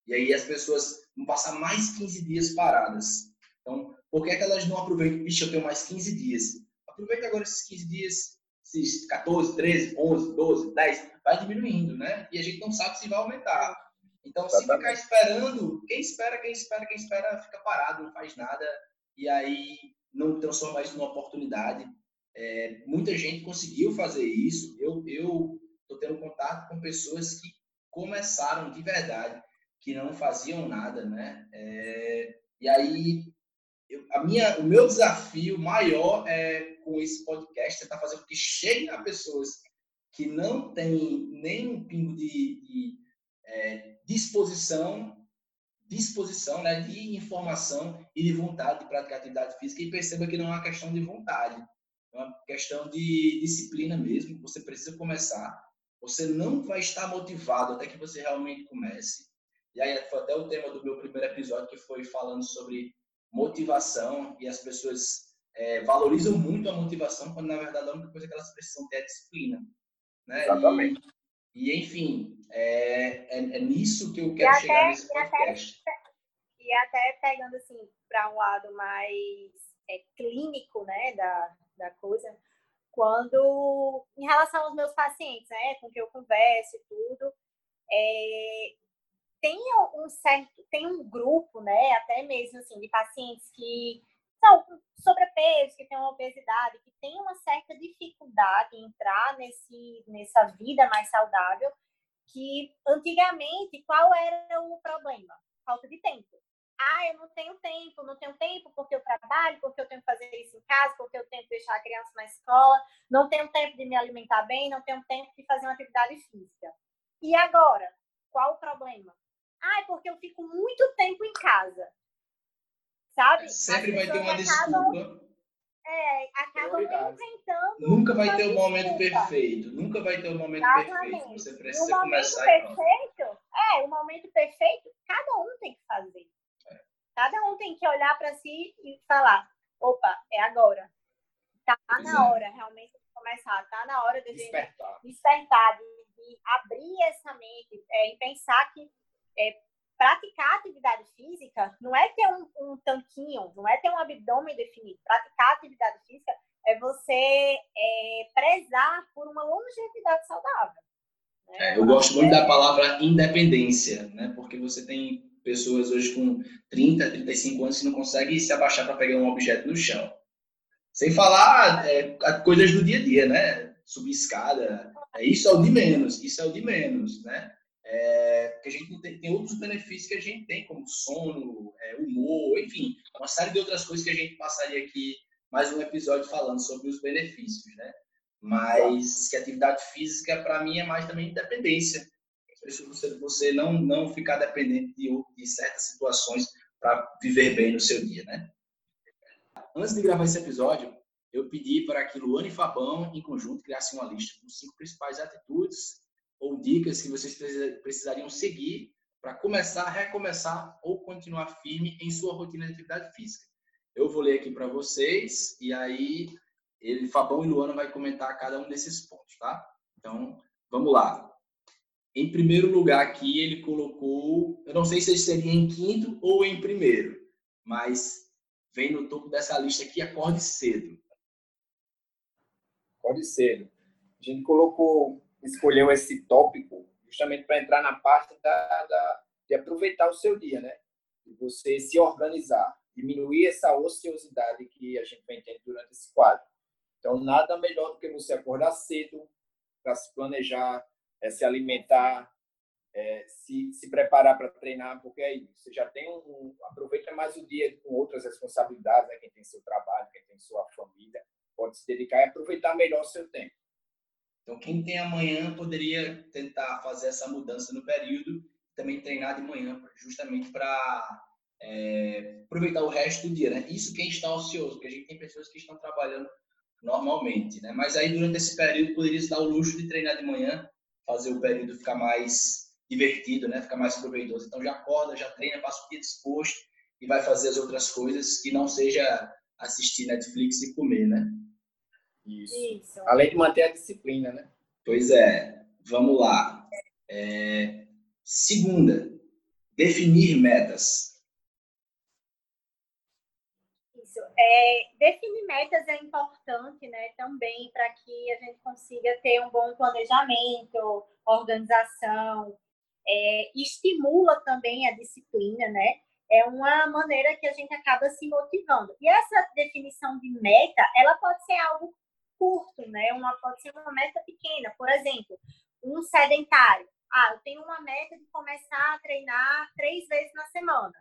A: E aí as pessoas vão passar mais 15 dias paradas. Então, por que, é que elas não aproveitam? Vixe, eu tenho mais 15 dias. Aproveita agora esses 15 dias, esses 14, 13, 11, 12, 10, vai diminuindo, né? E a gente não sabe se vai aumentar. Então, se ficar esperando, quem espera, quem espera, quem espera, fica parado, não faz nada. E aí não transforma isso numa oportunidade. É, muita gente conseguiu fazer isso. Eu estou tendo contato com pessoas que começaram de verdade, que não faziam nada, né? É, e aí, eu, a minha, o meu desafio maior é com esse podcast tentar fazer com que chegue a pessoas que não têm nem um pingo de, de é, disposição disposição, né, de informação e de vontade de praticar atividade física e perceba que não é uma questão de vontade, é uma questão de disciplina mesmo. Você precisa começar. Você não vai estar motivado até que você realmente comece. E aí foi até o tema do meu primeiro episódio que foi falando sobre motivação e as pessoas é, valorizam muito a motivação quando na verdade a única coisa que elas precisam ter é disciplina, né?
C: Exatamente.
A: E, enfim, é, é, é nisso que eu quero e chegar até, nesse podcast.
D: E até, e até pegando assim para um lado mais é, clínico, né, da, da coisa, quando em relação aos meus pacientes, né, com que eu converso e tudo, é, tem um certo, tem um grupo, né, até mesmo assim, de pacientes que são sobrepeso, que tem uma obesidade, que tem uma certa dificuldade em entrar nesse, nessa vida mais saudável, que antigamente qual era o problema? Falta de tempo. Ah, eu não tenho tempo, não tenho tempo porque eu trabalho, porque eu tenho que fazer isso em casa, porque eu tenho que deixar a criança na escola, não tenho tempo de me alimentar bem, não tenho tempo de fazer uma atividade física. E agora, qual o problema? Ah, é porque eu fico muito tempo em casa. Sabe?
A: Sempre vai ter uma desculpa
D: é, acabam inventando.
A: Nunca vai ter o um momento perfeito. Nunca vai ter o um momento Exatamente. perfeito. Você precisa
D: o
A: começar
D: perfeito, É, o momento perfeito, cada um tem que fazer. É. Cada um tem que olhar para si e falar: opa, é agora. Tá na é. hora realmente de começar. Tá na hora de
C: despertar,
D: despertar de, de abrir essa mente é, e pensar que é, praticar atividade física não é ter um, um, tanquinho, não é ter um abdômen definido. Praticar atividade física é você é, prezar por uma longevidade saudável.
A: Né? É, eu gosto muito da palavra independência, né? porque você tem pessoas hoje com 30, 35 anos que não conseguem se abaixar para pegar um objeto no chão. Sem falar é, coisas do dia a dia, né? Subir escada. É, isso é o de menos, isso é o de menos, né? É, porque a gente tem, tem, outros benefícios que a gente tem, como sono, é, humor, enfim, uma série de outras coisas que a gente passaria aqui mais um episódio falando sobre os benefícios, né? Mas que atividade física, para mim, é mais também independência. Você, você não, não ficar dependente de, de certas situações para viver bem no seu dia, né? Antes de gravar esse episódio, eu pedi para que Luane e Fabão, em conjunto, criassem uma lista com cinco principais atitudes ou dicas que vocês precisariam seguir para começar, recomeçar ou continuar firme em sua rotina de atividade física. Eu vou ler aqui para vocês e aí ele, Fabão e Luana vai comentar cada um desses pontos, tá? Então, vamos lá. Em primeiro lugar aqui ele colocou, eu não sei se seria em quinto ou em primeiro, mas vem no topo dessa lista aqui, acorde cedo.
C: Pode ser. A gente colocou, escolheu esse tópico justamente para entrar na parte da, da, de aproveitar o seu dia, né? De você se organizar, diminuir essa ociosidade que a gente vem tendo durante esse quadro. Então, nada melhor do que você acordar cedo para se planejar, é, se alimentar, é, se, se preparar para treinar, porque aí você já tem um, um, aproveita mais o dia com outras responsabilidades, né? quem tem seu trabalho, quem tem sua família, pode se dedicar e aproveitar melhor o seu tempo.
A: Então, quem tem amanhã poderia tentar fazer essa mudança no período, também treinar de manhã, justamente para é, aproveitar o resto do dia, né? Isso quem está ocioso, porque a gente tem pessoas que estão trabalhando normalmente, né? Mas aí durante esse período poderia se dar o luxo de treinar de manhã, fazer o período ficar mais divertido, né? Ficar mais proveitoso. Então já acorda, já treina, passa o dia disposto e vai fazer as outras coisas que não seja assistir Netflix e comer, né?
C: Isso. Isso. Além de manter a disciplina, né?
A: Pois é. Vamos lá. É... Segunda, definir metas.
D: Isso. É, definir metas é importante, né? Também para que a gente consiga ter um bom planejamento, organização, é, estimula também a disciplina, né? É uma maneira que a gente acaba se motivando. E essa definição de meta, ela pode ser algo curto, né? Uma pode ser uma meta pequena, por exemplo, um sedentário. Ah, eu tenho uma meta de começar a treinar três vezes na semana.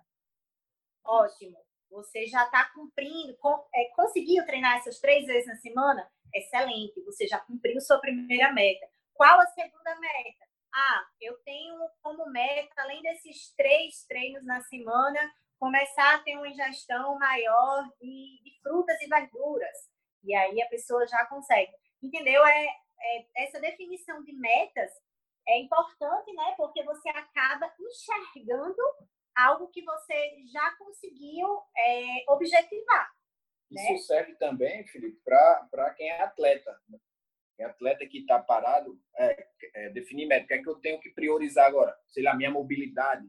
D: Ótimo. Você já está cumprindo, é, conseguiu treinar essas três vezes na semana? Excelente. Você já cumpriu sua primeira meta. Qual a segunda meta? ah, eu tenho como meta, além desses três treinos na semana, começar a ter uma ingestão maior de, de frutas e verduras. E aí a pessoa já consegue. Entendeu? É, é, essa definição de metas é importante, né? Porque você acaba enxergando algo que você já conseguiu é, objetivar.
C: Isso né? serve também, Felipe, para quem é atleta. É atleta que está parado, é, é, definir meta. O que é que eu tenho que priorizar agora? Sei lá, minha mobilidade.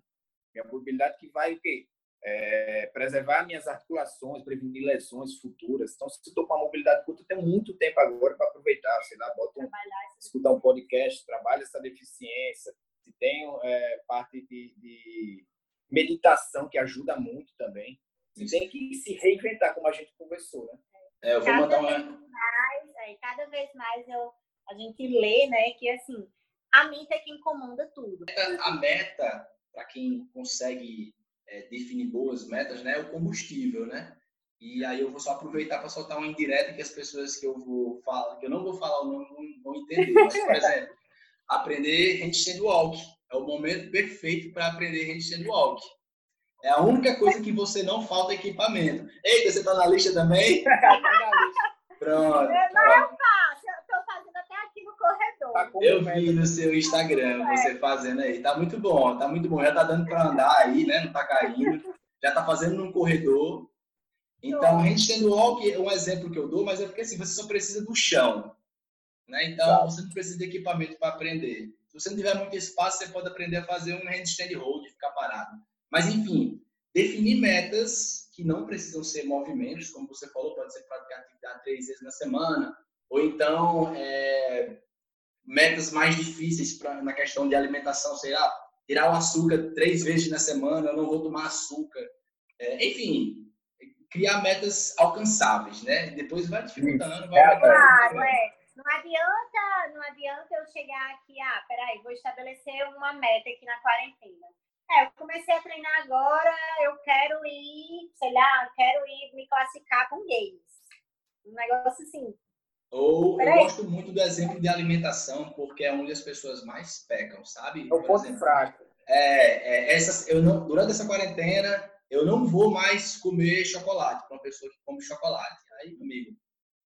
C: Minha mobilidade que vai o quê? É, preservar minhas articulações, prevenir lesões futuras. Então, se estou com a mobilidade curta, eu tenho muito tempo agora para aproveitar. Sei lá, boto um, escutar um podcast, trabalho essa deficiência. Se tem é, parte de, de meditação que ajuda muito também. Você tem que se reinventar, como a gente conversou, né?
A: É, eu vou mandar uma.
D: Mais, é, cada vez mais eu, a gente lê, né, que assim, a meta é quem comanda tudo.
A: A meta, para quem consegue é, definir boas metas, né, é o combustível, né? E aí eu vou só aproveitar para soltar uma indireta que as pessoas que eu vou falar, que eu não vou falar o nome, não vão entender. Mas, por exemplo, aprender handstand walk. É o momento perfeito para aprender handstand walk. É a única coisa que você não falta equipamento. Eita, você tá na lista também? Pronto.
D: É, não, eu faço. Eu tô fazendo até aqui no corredor. Tá
A: eu vi no seu Instagram você fazendo aí. Tá muito bom, tá muito bom. Já tá dando para andar aí, né? Não tá caindo. Já tá fazendo num corredor. Então, handstand walk é um exemplo que eu dou, mas é porque assim, você só precisa do chão. Né? Então, você não precisa de equipamento para aprender. Se você não tiver muito espaço, você pode aprender a fazer um handstand hold, ficar parado. Mas, enfim, definir metas que não precisam ser movimentos, como você falou, pode ser praticar atividade três vezes na semana, ou então é, metas mais difíceis pra, na questão de alimentação, sei lá, tirar o açúcar três vezes na semana, eu não vou tomar açúcar. É, enfim, criar metas alcançáveis, né? Depois vai dificultando. Vai
D: é, claro, é. Não adianta, não adianta eu chegar aqui, ah, peraí, vou estabelecer uma meta aqui na quarentena. É, eu comecei a treinar agora, eu quero ir, sei lá, quero ir me classificar com games. Um negócio assim.
A: Ou eu gosto muito do exemplo de alimentação, porque é onde as pessoas mais pecam, sabe?
C: É o ponto exemplo, fraco.
A: É, é, essas, eu não, durante essa quarentena, eu não vou mais comer chocolate para uma pessoa que come chocolate. Aí, amigo,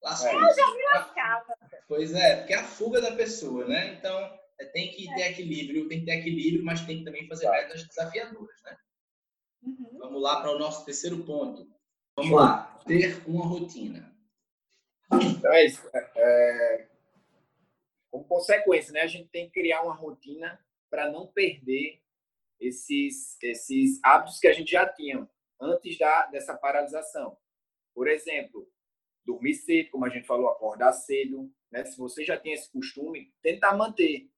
D: lascou. Eu já me lascava.
A: Pois é, porque é a fuga da pessoa, né? Então, é, tem que ter equilíbrio, tem que ter equilíbrio, mas tem que também fazer claro. metas desafiadoras, né? Uhum. Vamos lá para o nosso terceiro ponto. Vamos lá, ter uma rotina.
C: Então é isso. É, é, como consequência, né, a gente tem que criar uma rotina para não perder esses, esses hábitos que a gente já tinha antes da, dessa paralisação. Por exemplo, dormir cedo, como a gente falou, acordar cedo. Né? Se você já tem esse costume, tentar manter.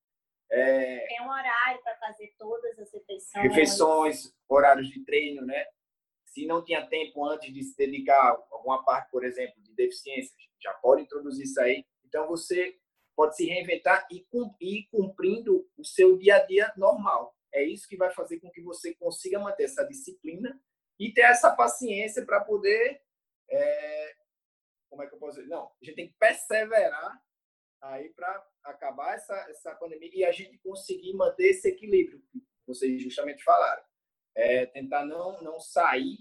D: É... Tem um horário para fazer todas as refeições.
C: Refeições, horários de treino, né? Se não tinha tempo antes de se dedicar a alguma parte, por exemplo, de deficiência, já pode introduzir isso aí. Então, você pode se reinventar e ir cumprindo o seu dia a dia normal. É isso que vai fazer com que você consiga manter essa disciplina e ter essa paciência para poder. É... como é que eu posso dizer? Não, a gente tem que perseverar aí para acabar essa, essa pandemia e a gente conseguir manter esse equilíbrio que vocês justamente falaram é tentar não, não sair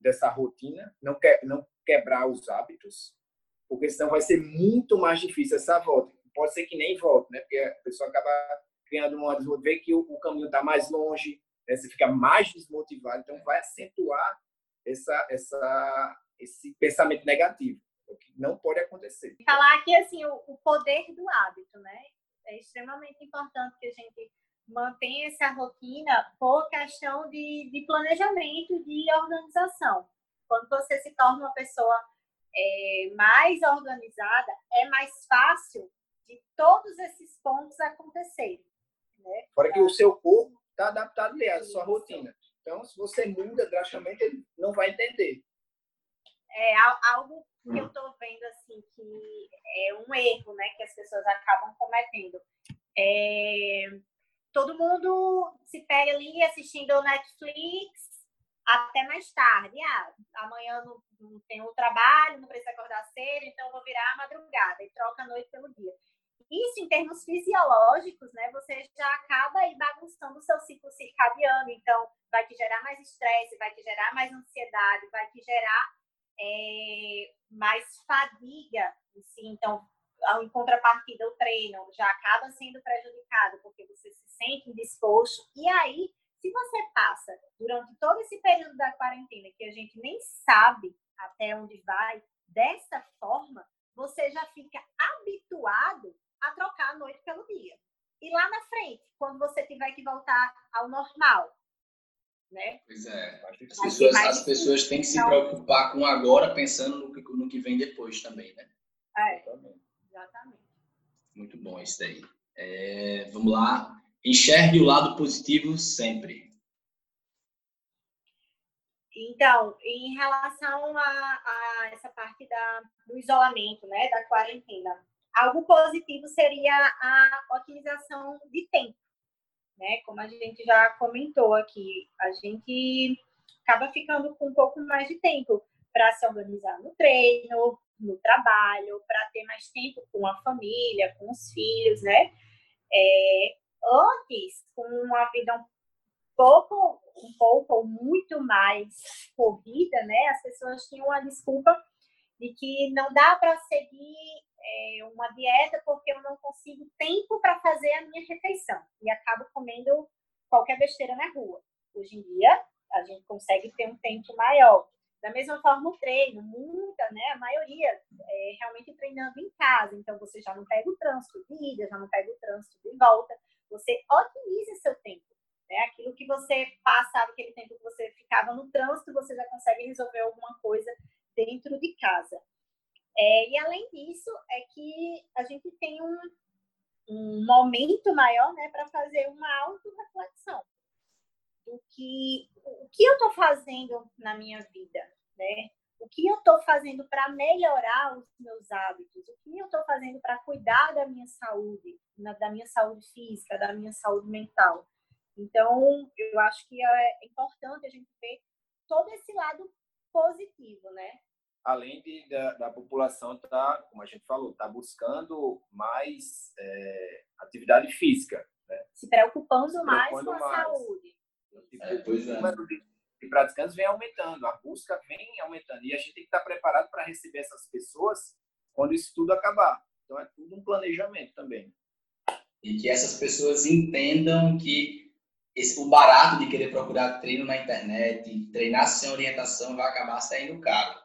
C: dessa rotina, não, que, não quebrar os hábitos, porque senão vai ser muito mais difícil essa volta. Pode ser que nem volte, né? Porque a pessoa acaba criando uma vê que o, o caminho está mais longe, né? você fica mais desmotivado, então vai acentuar essa, essa, esse pensamento negativo, o que não pode acontecer.
D: Falar aqui assim o, o poder do hábito, né? É extremamente importante que a gente mantém essa rotina por questão de, de planejamento, de organização. Quando você se torna uma pessoa é, mais organizada, é mais fácil de todos esses pontos acontecerem. Né?
C: Fora que o seu corpo está adaptado ali à sua rotina. Então, se você muda drasticamente, ele não vai entender.
D: É algo que eu estou vendo assim que é um erro, né, que as pessoas acabam cometendo. É, todo mundo se pega ali assistindo Netflix até mais tarde. Ah, amanhã não, não tenho trabalho, não preciso acordar cedo, então vou virar a madrugada e troca a noite pelo dia. Isso, em termos fisiológicos, né, você já acaba aí bagunçando o seu ciclo circadiano, então vai te gerar mais estresse, vai te gerar mais ansiedade, vai te gerar é, mais fadiga. Assim, então, em contrapartida, o treino já acaba sendo prejudicado porque você se sente indisposto. E aí, se você passa durante todo esse período da quarentena, que a gente nem sabe até onde vai, dessa forma, você já fica habituado a trocar a noite pelo dia. E lá na frente, quando você tiver que voltar ao normal, né?
A: Pois é. As pessoas, as pessoas têm que se preocupar com agora, pensando no que, no que vem depois também, né?
D: É. Exatamente.
A: Muito bom isso daí. É, vamos lá. Enxergue o lado positivo sempre.
D: Então, em relação a, a essa parte da, do isolamento, né, da quarentena, algo positivo seria a otimização de tempo, né? Como a gente já comentou aqui, a gente acaba ficando com um pouco mais de tempo para se organizar no treino, no trabalho, para ter mais tempo com a família, com os filhos, né? É, antes, com uma vida um pouco, um pouco ou muito mais corrida, né? As pessoas tinham a desculpa de que não dá para seguir é, uma dieta porque eu não consigo tempo para fazer a minha refeição e acabo comendo qualquer besteira na rua. Hoje em dia, a gente consegue ter um tempo maior. Da mesma forma, o treino, muita, né, a maioria é realmente treinando em casa. Então, você já não pega o trânsito de ida, já não pega o trânsito de volta. Você otimiza seu tempo. Né? Aquilo que você passava, aquele tempo que você ficava no trânsito, você já consegue resolver alguma coisa dentro de casa. É, e além disso, é que a gente tem um, um momento maior né, para fazer uma auto-reflexão do que o que eu estou fazendo na minha vida, né? O que eu estou fazendo para melhorar os meus hábitos? O que eu estou fazendo para cuidar da minha saúde, da minha saúde física, da minha saúde mental? Então, eu acho que é importante a gente ver todo esse lado positivo, né?
C: Além de, da, da população tá, como a gente falou, tá buscando mais é, atividade física, né?
D: Se preocupando, Se preocupando mais com a mais. saúde.
A: É, pois é
C: de praticantes vem aumentando, a busca vem aumentando. E a gente tem que estar preparado para receber essas pessoas quando isso tudo acabar. Então, é tudo um planejamento também.
A: E que essas pessoas entendam que esse, o barato de querer procurar treino na internet, treinar sem orientação, vai acabar saindo caro.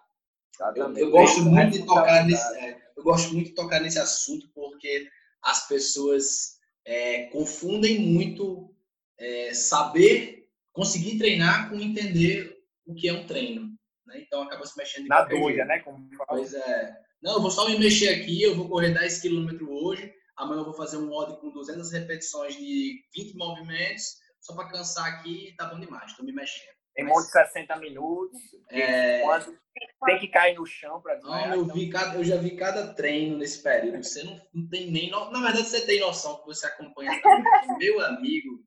A: Eu, eu, gosto muito de tocar nesse, é, eu gosto muito de tocar nesse assunto porque as pessoas é, confundem muito é, saber conseguir treinar com entender o que é um treino. né? Então acaba se mexendo
C: Na doida, né? Como
A: pois é. Não, eu vou só me mexer aqui, eu vou correr 10 km hoje, amanhã eu vou fazer um odd com 200 repetições de 20 movimentos, só para cansar aqui, tá bom demais, estou me mexendo.
C: Tem monte de 60 minutos, é... quando tem que cair no chão para.
A: Não, eu, então... vi cada, eu já vi cada treino nesse período, você não, não tem nem... No... Na verdade, você tem noção que você acompanha, meu amigo,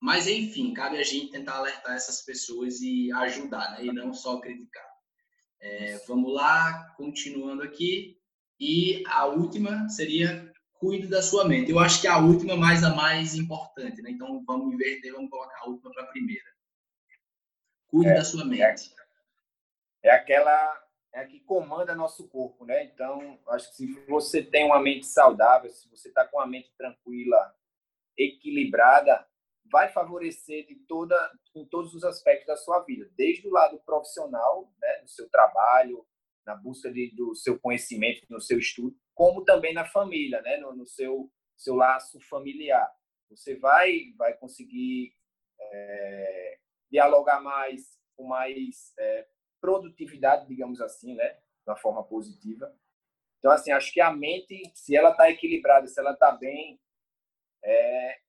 A: mas, enfim, cabe a gente tentar alertar essas pessoas e ajudar, né? E não só criticar. É, vamos lá, continuando aqui. E a última seria cuide da sua mente. Eu acho que a última é mais a mais importante, né? Então vamos inverter, vamos colocar a última para a primeira. Cuide é, da sua mente.
C: É, é, aquela é a que comanda nosso corpo, né? Então, acho que se você tem uma mente saudável, se você está com a mente tranquila, equilibrada, vai favorecer de toda, em todos os aspectos da sua vida, desde o lado profissional, né, do seu trabalho, na busca de, do seu conhecimento, no seu estudo, como também na família, né, no, no seu, seu laço familiar. Você vai, vai conseguir é, dialogar mais, com mais é, produtividade, digamos assim, né, de uma forma positiva. Então, assim, acho que a mente, se ela está equilibrada, se ela está bem, é,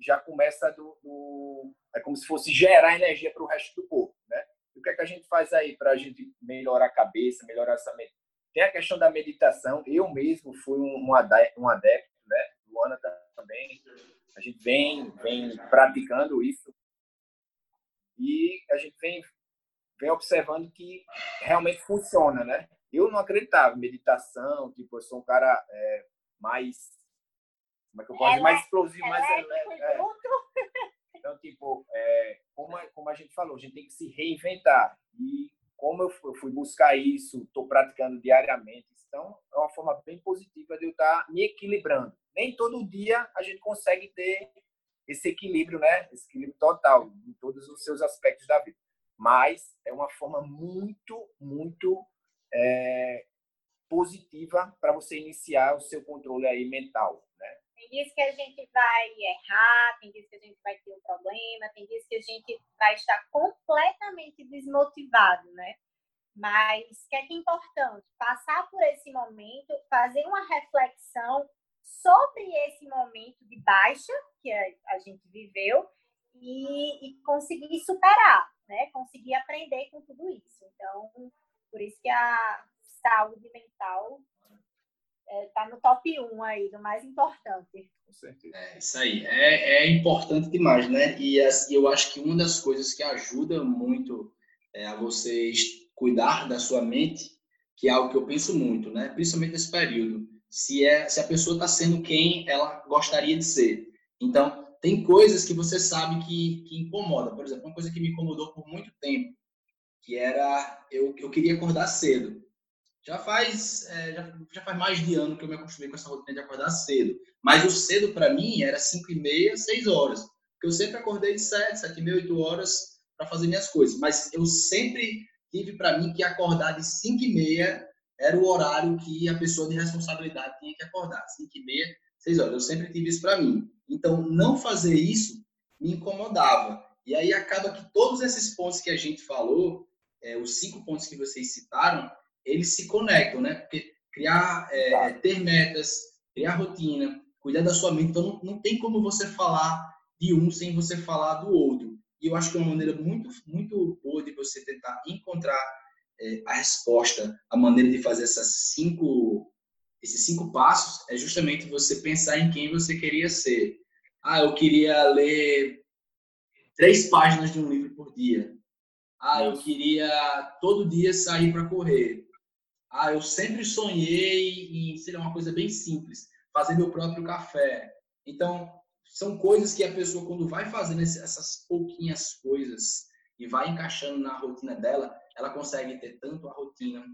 C: já começa do, do, é como se fosse gerar energia para o resto do corpo, né? E o que é que a gente faz aí para a gente melhorar a cabeça, melhorar essa mente? Tem a questão da meditação. Eu mesmo fui um, adepto, um adepto né? Luana também. A gente vem, vem praticando isso e a gente vem, vem observando que realmente funciona, né? Eu não acreditava meditação, tipo, eu sou um cara é, mais como é que eu posso dizer, mais explosivo, mais elétrico. É. Então, tipo, é, como, como a gente falou, a gente tem que se reinventar. E como eu fui buscar isso, estou praticando diariamente, então é uma forma bem positiva de eu estar tá me equilibrando. Nem todo dia a gente consegue ter esse equilíbrio, né? Esse equilíbrio total em todos os seus aspectos da vida. Mas é uma forma muito, muito é, positiva para você iniciar o seu controle aí mental.
D: Tem dias que a gente vai errar, tem dias que a gente vai ter um problema, tem dias que a gente vai estar completamente desmotivado, né? Mas o que é, que é importante? Passar por esse momento, fazer uma reflexão sobre esse momento de baixa que a, gente viveu e, e conseguir superar, né? Conseguir aprender com tudo isso. Então, por isso que a saúde mental é, tá no top 1 aí, do mais importante.
A: Com certeza. É, isso aí. É, é importante demais, né? E eu acho que uma das coisas que ajuda muito é, a vocês cuidar da sua mente, que é algo que eu penso muito, né? Principalmente nesse período. Se, é, se a pessoa está sendo quem ela gostaria de ser. Então, tem coisas que você sabe que, que incomoda. Por exemplo, uma coisa que me incomodou por muito tempo, que era eu, eu queria acordar cedo. Já faz, é, já, já, faz mais de ano que eu me acostumei com essa rotina de acordar cedo. Mas o cedo, para mim, era 5 e meia, 6 horas. Porque eu sempre acordei de 7, 7 e meia, 8 horas para fazer minhas coisas. Mas eu sempre tive para mim que acordar de 5 e meia era o horário que a pessoa de responsabilidade tinha que acordar. 5 e meia, 6 horas. Eu sempre tive isso para mim. Então, não fazer isso me incomodava. E aí acaba que todos esses pontos que a gente falou, é, os cinco pontos que vocês citaram, eles se conectam, né? Porque criar, é, ter metas, criar rotina, cuidar da sua mente, então não, não tem como você falar de um sem você falar do outro. E eu acho que é uma maneira muito, muito boa de você tentar encontrar é, a resposta, a maneira de fazer essas cinco, esses cinco passos é justamente você pensar em quem você queria ser. Ah, eu queria ler três páginas de um livro por dia. Ah, eu queria todo dia sair para correr. Ah, eu sempre sonhei em ser uma coisa bem simples, fazer meu próprio café. Então, são coisas que a pessoa, quando vai fazendo essas pouquinhas coisas e vai encaixando na rotina dela, ela consegue ter tanto a rotina,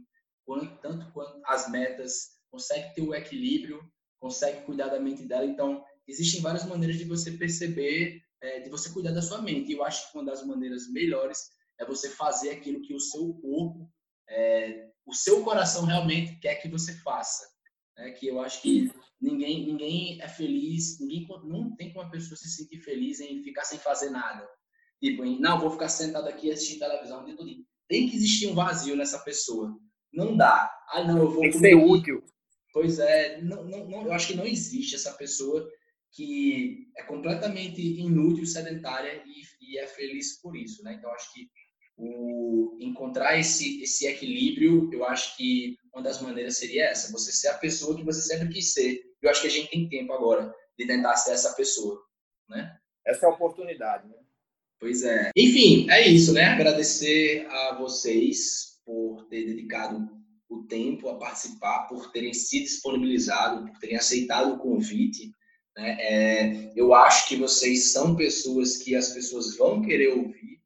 A: quanto, tanto quanto as metas, consegue ter o equilíbrio, consegue cuidar da mente dela. Então, existem várias maneiras de você perceber, é, de você cuidar da sua mente. E eu acho que uma das maneiras melhores é você fazer aquilo que o seu corpo é, o seu coração realmente quer que você faça. Né? Que eu acho que ninguém, ninguém é feliz, ninguém não tem como a pessoa se sentir feliz em ficar sem fazer nada. Tipo, em, não, vou ficar sentado aqui assistindo televisão o dia todo. tem que existir um vazio nessa pessoa. Não dá. Ah, não, eu vou.
C: Tem que ser útil.
A: Pois é, não, não, não, eu acho que não existe essa pessoa que é completamente inútil, sedentária e, e é feliz por isso, né? Então, acho que o, encontrar esse, esse equilíbrio, eu acho que uma das maneiras seria essa, você ser a pessoa que você sempre quis ser. Eu acho que a gente tem tempo agora de tentar ser essa pessoa, né?
C: Essa é a oportunidade, né?
A: Pois é. Enfim, é isso, né? Agradecer a vocês por ter dedicado o tempo a participar, por terem se disponibilizado, por terem aceitado o convite. Né? É, eu acho que vocês são pessoas que as pessoas vão querer ouvir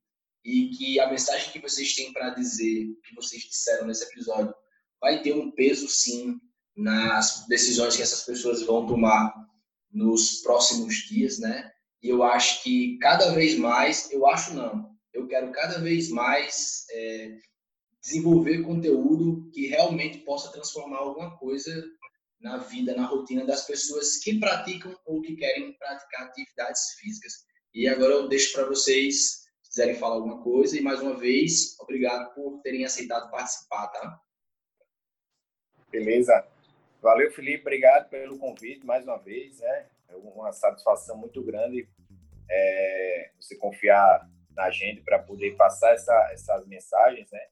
A: e que a mensagem que vocês têm para dizer, que vocês disseram nesse episódio, vai ter um peso sim nas decisões que essas pessoas vão tomar nos próximos dias, né? E eu acho que cada vez mais, eu acho não, eu quero cada vez mais é, desenvolver conteúdo que realmente possa transformar alguma coisa na vida, na rotina das pessoas que praticam ou que querem praticar atividades físicas. E agora eu deixo para vocês, quiserem falar alguma coisa, e mais uma vez, obrigado por terem aceitado participar, tá?
C: Beleza. Valeu, Felipe. Obrigado pelo convite mais uma vez. Né? É uma satisfação muito grande é, você confiar na gente para poder passar essa, essas mensagens, né?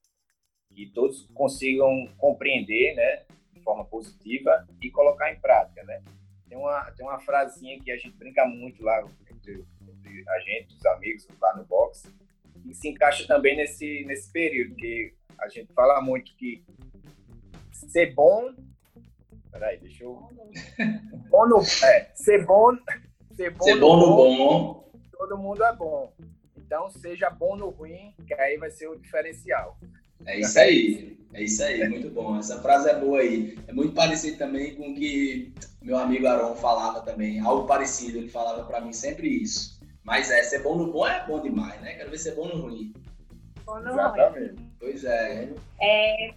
C: E todos consigam compreender, né? De forma positiva e colocar em prática, né? Tem uma, tem uma frasinha que a gente brinca muito lá entre, entre a gente, os amigos lá no box, e se encaixa também nesse, nesse período, que a gente fala muito que ser bom. Peraí, deixa eu. bom no, é, ser bom.
A: Ser bom, ser bom no, no bom.
C: Todo mundo é bom. Então, seja bom no ruim, que aí vai ser o diferencial.
A: É isso aí. É isso aí, muito bom. Essa frase é boa aí. É muito parecido também com o que meu amigo Aron falava também. Algo parecido, ele falava para mim sempre isso. Mas é, ser bom no bom é bom demais, né? Quero ver ser bom no ruim.
D: Bom no Exatamente. ruim.
A: Pois é.
D: é.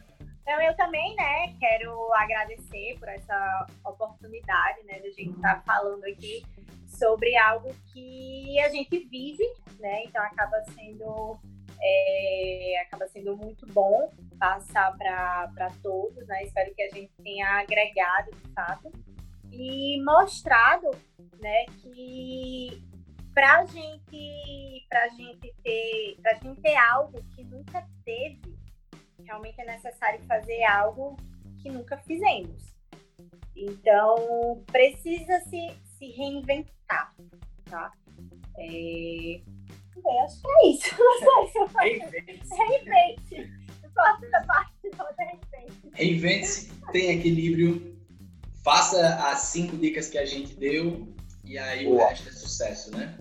D: Então, eu também, né, quero agradecer por essa oportunidade, né, de a gente estar tá falando aqui sobre algo que a gente vive, né, então acaba sendo, é, acaba sendo muito bom passar para todos, né, espero que a gente tenha agregado, de fato, e mostrado, né, que para gente, pra gente ter, pra gente ter algo que nunca teve, realmente é necessário fazer algo que nunca fizemos. Então, precisa se, se reinventar, tá? É... Eu acho que é isso. Não sei se Reinvente-se. Reinvente. parte toda reinvente.
A: Reinvente-se, tem equilíbrio, faça as cinco dicas que a gente deu e aí Boa. o resto é sucesso, né?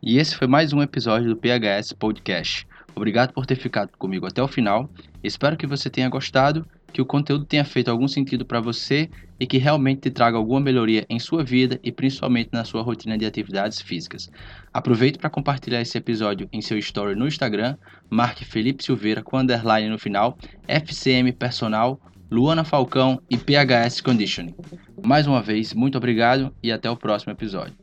E: E esse foi mais um episódio do PHS Podcast. Obrigado por ter ficado comigo até o final. Espero que você tenha gostado, que o conteúdo tenha feito algum sentido para você e que realmente te traga alguma melhoria em sua vida e principalmente na sua rotina de atividades físicas. Aproveite para compartilhar esse episódio em seu story no Instagram, marque Felipe Silveira com underline no final, FCM Personal, Luana Falcão e PHS Conditioning. Mais uma vez, muito obrigado e até o próximo episódio.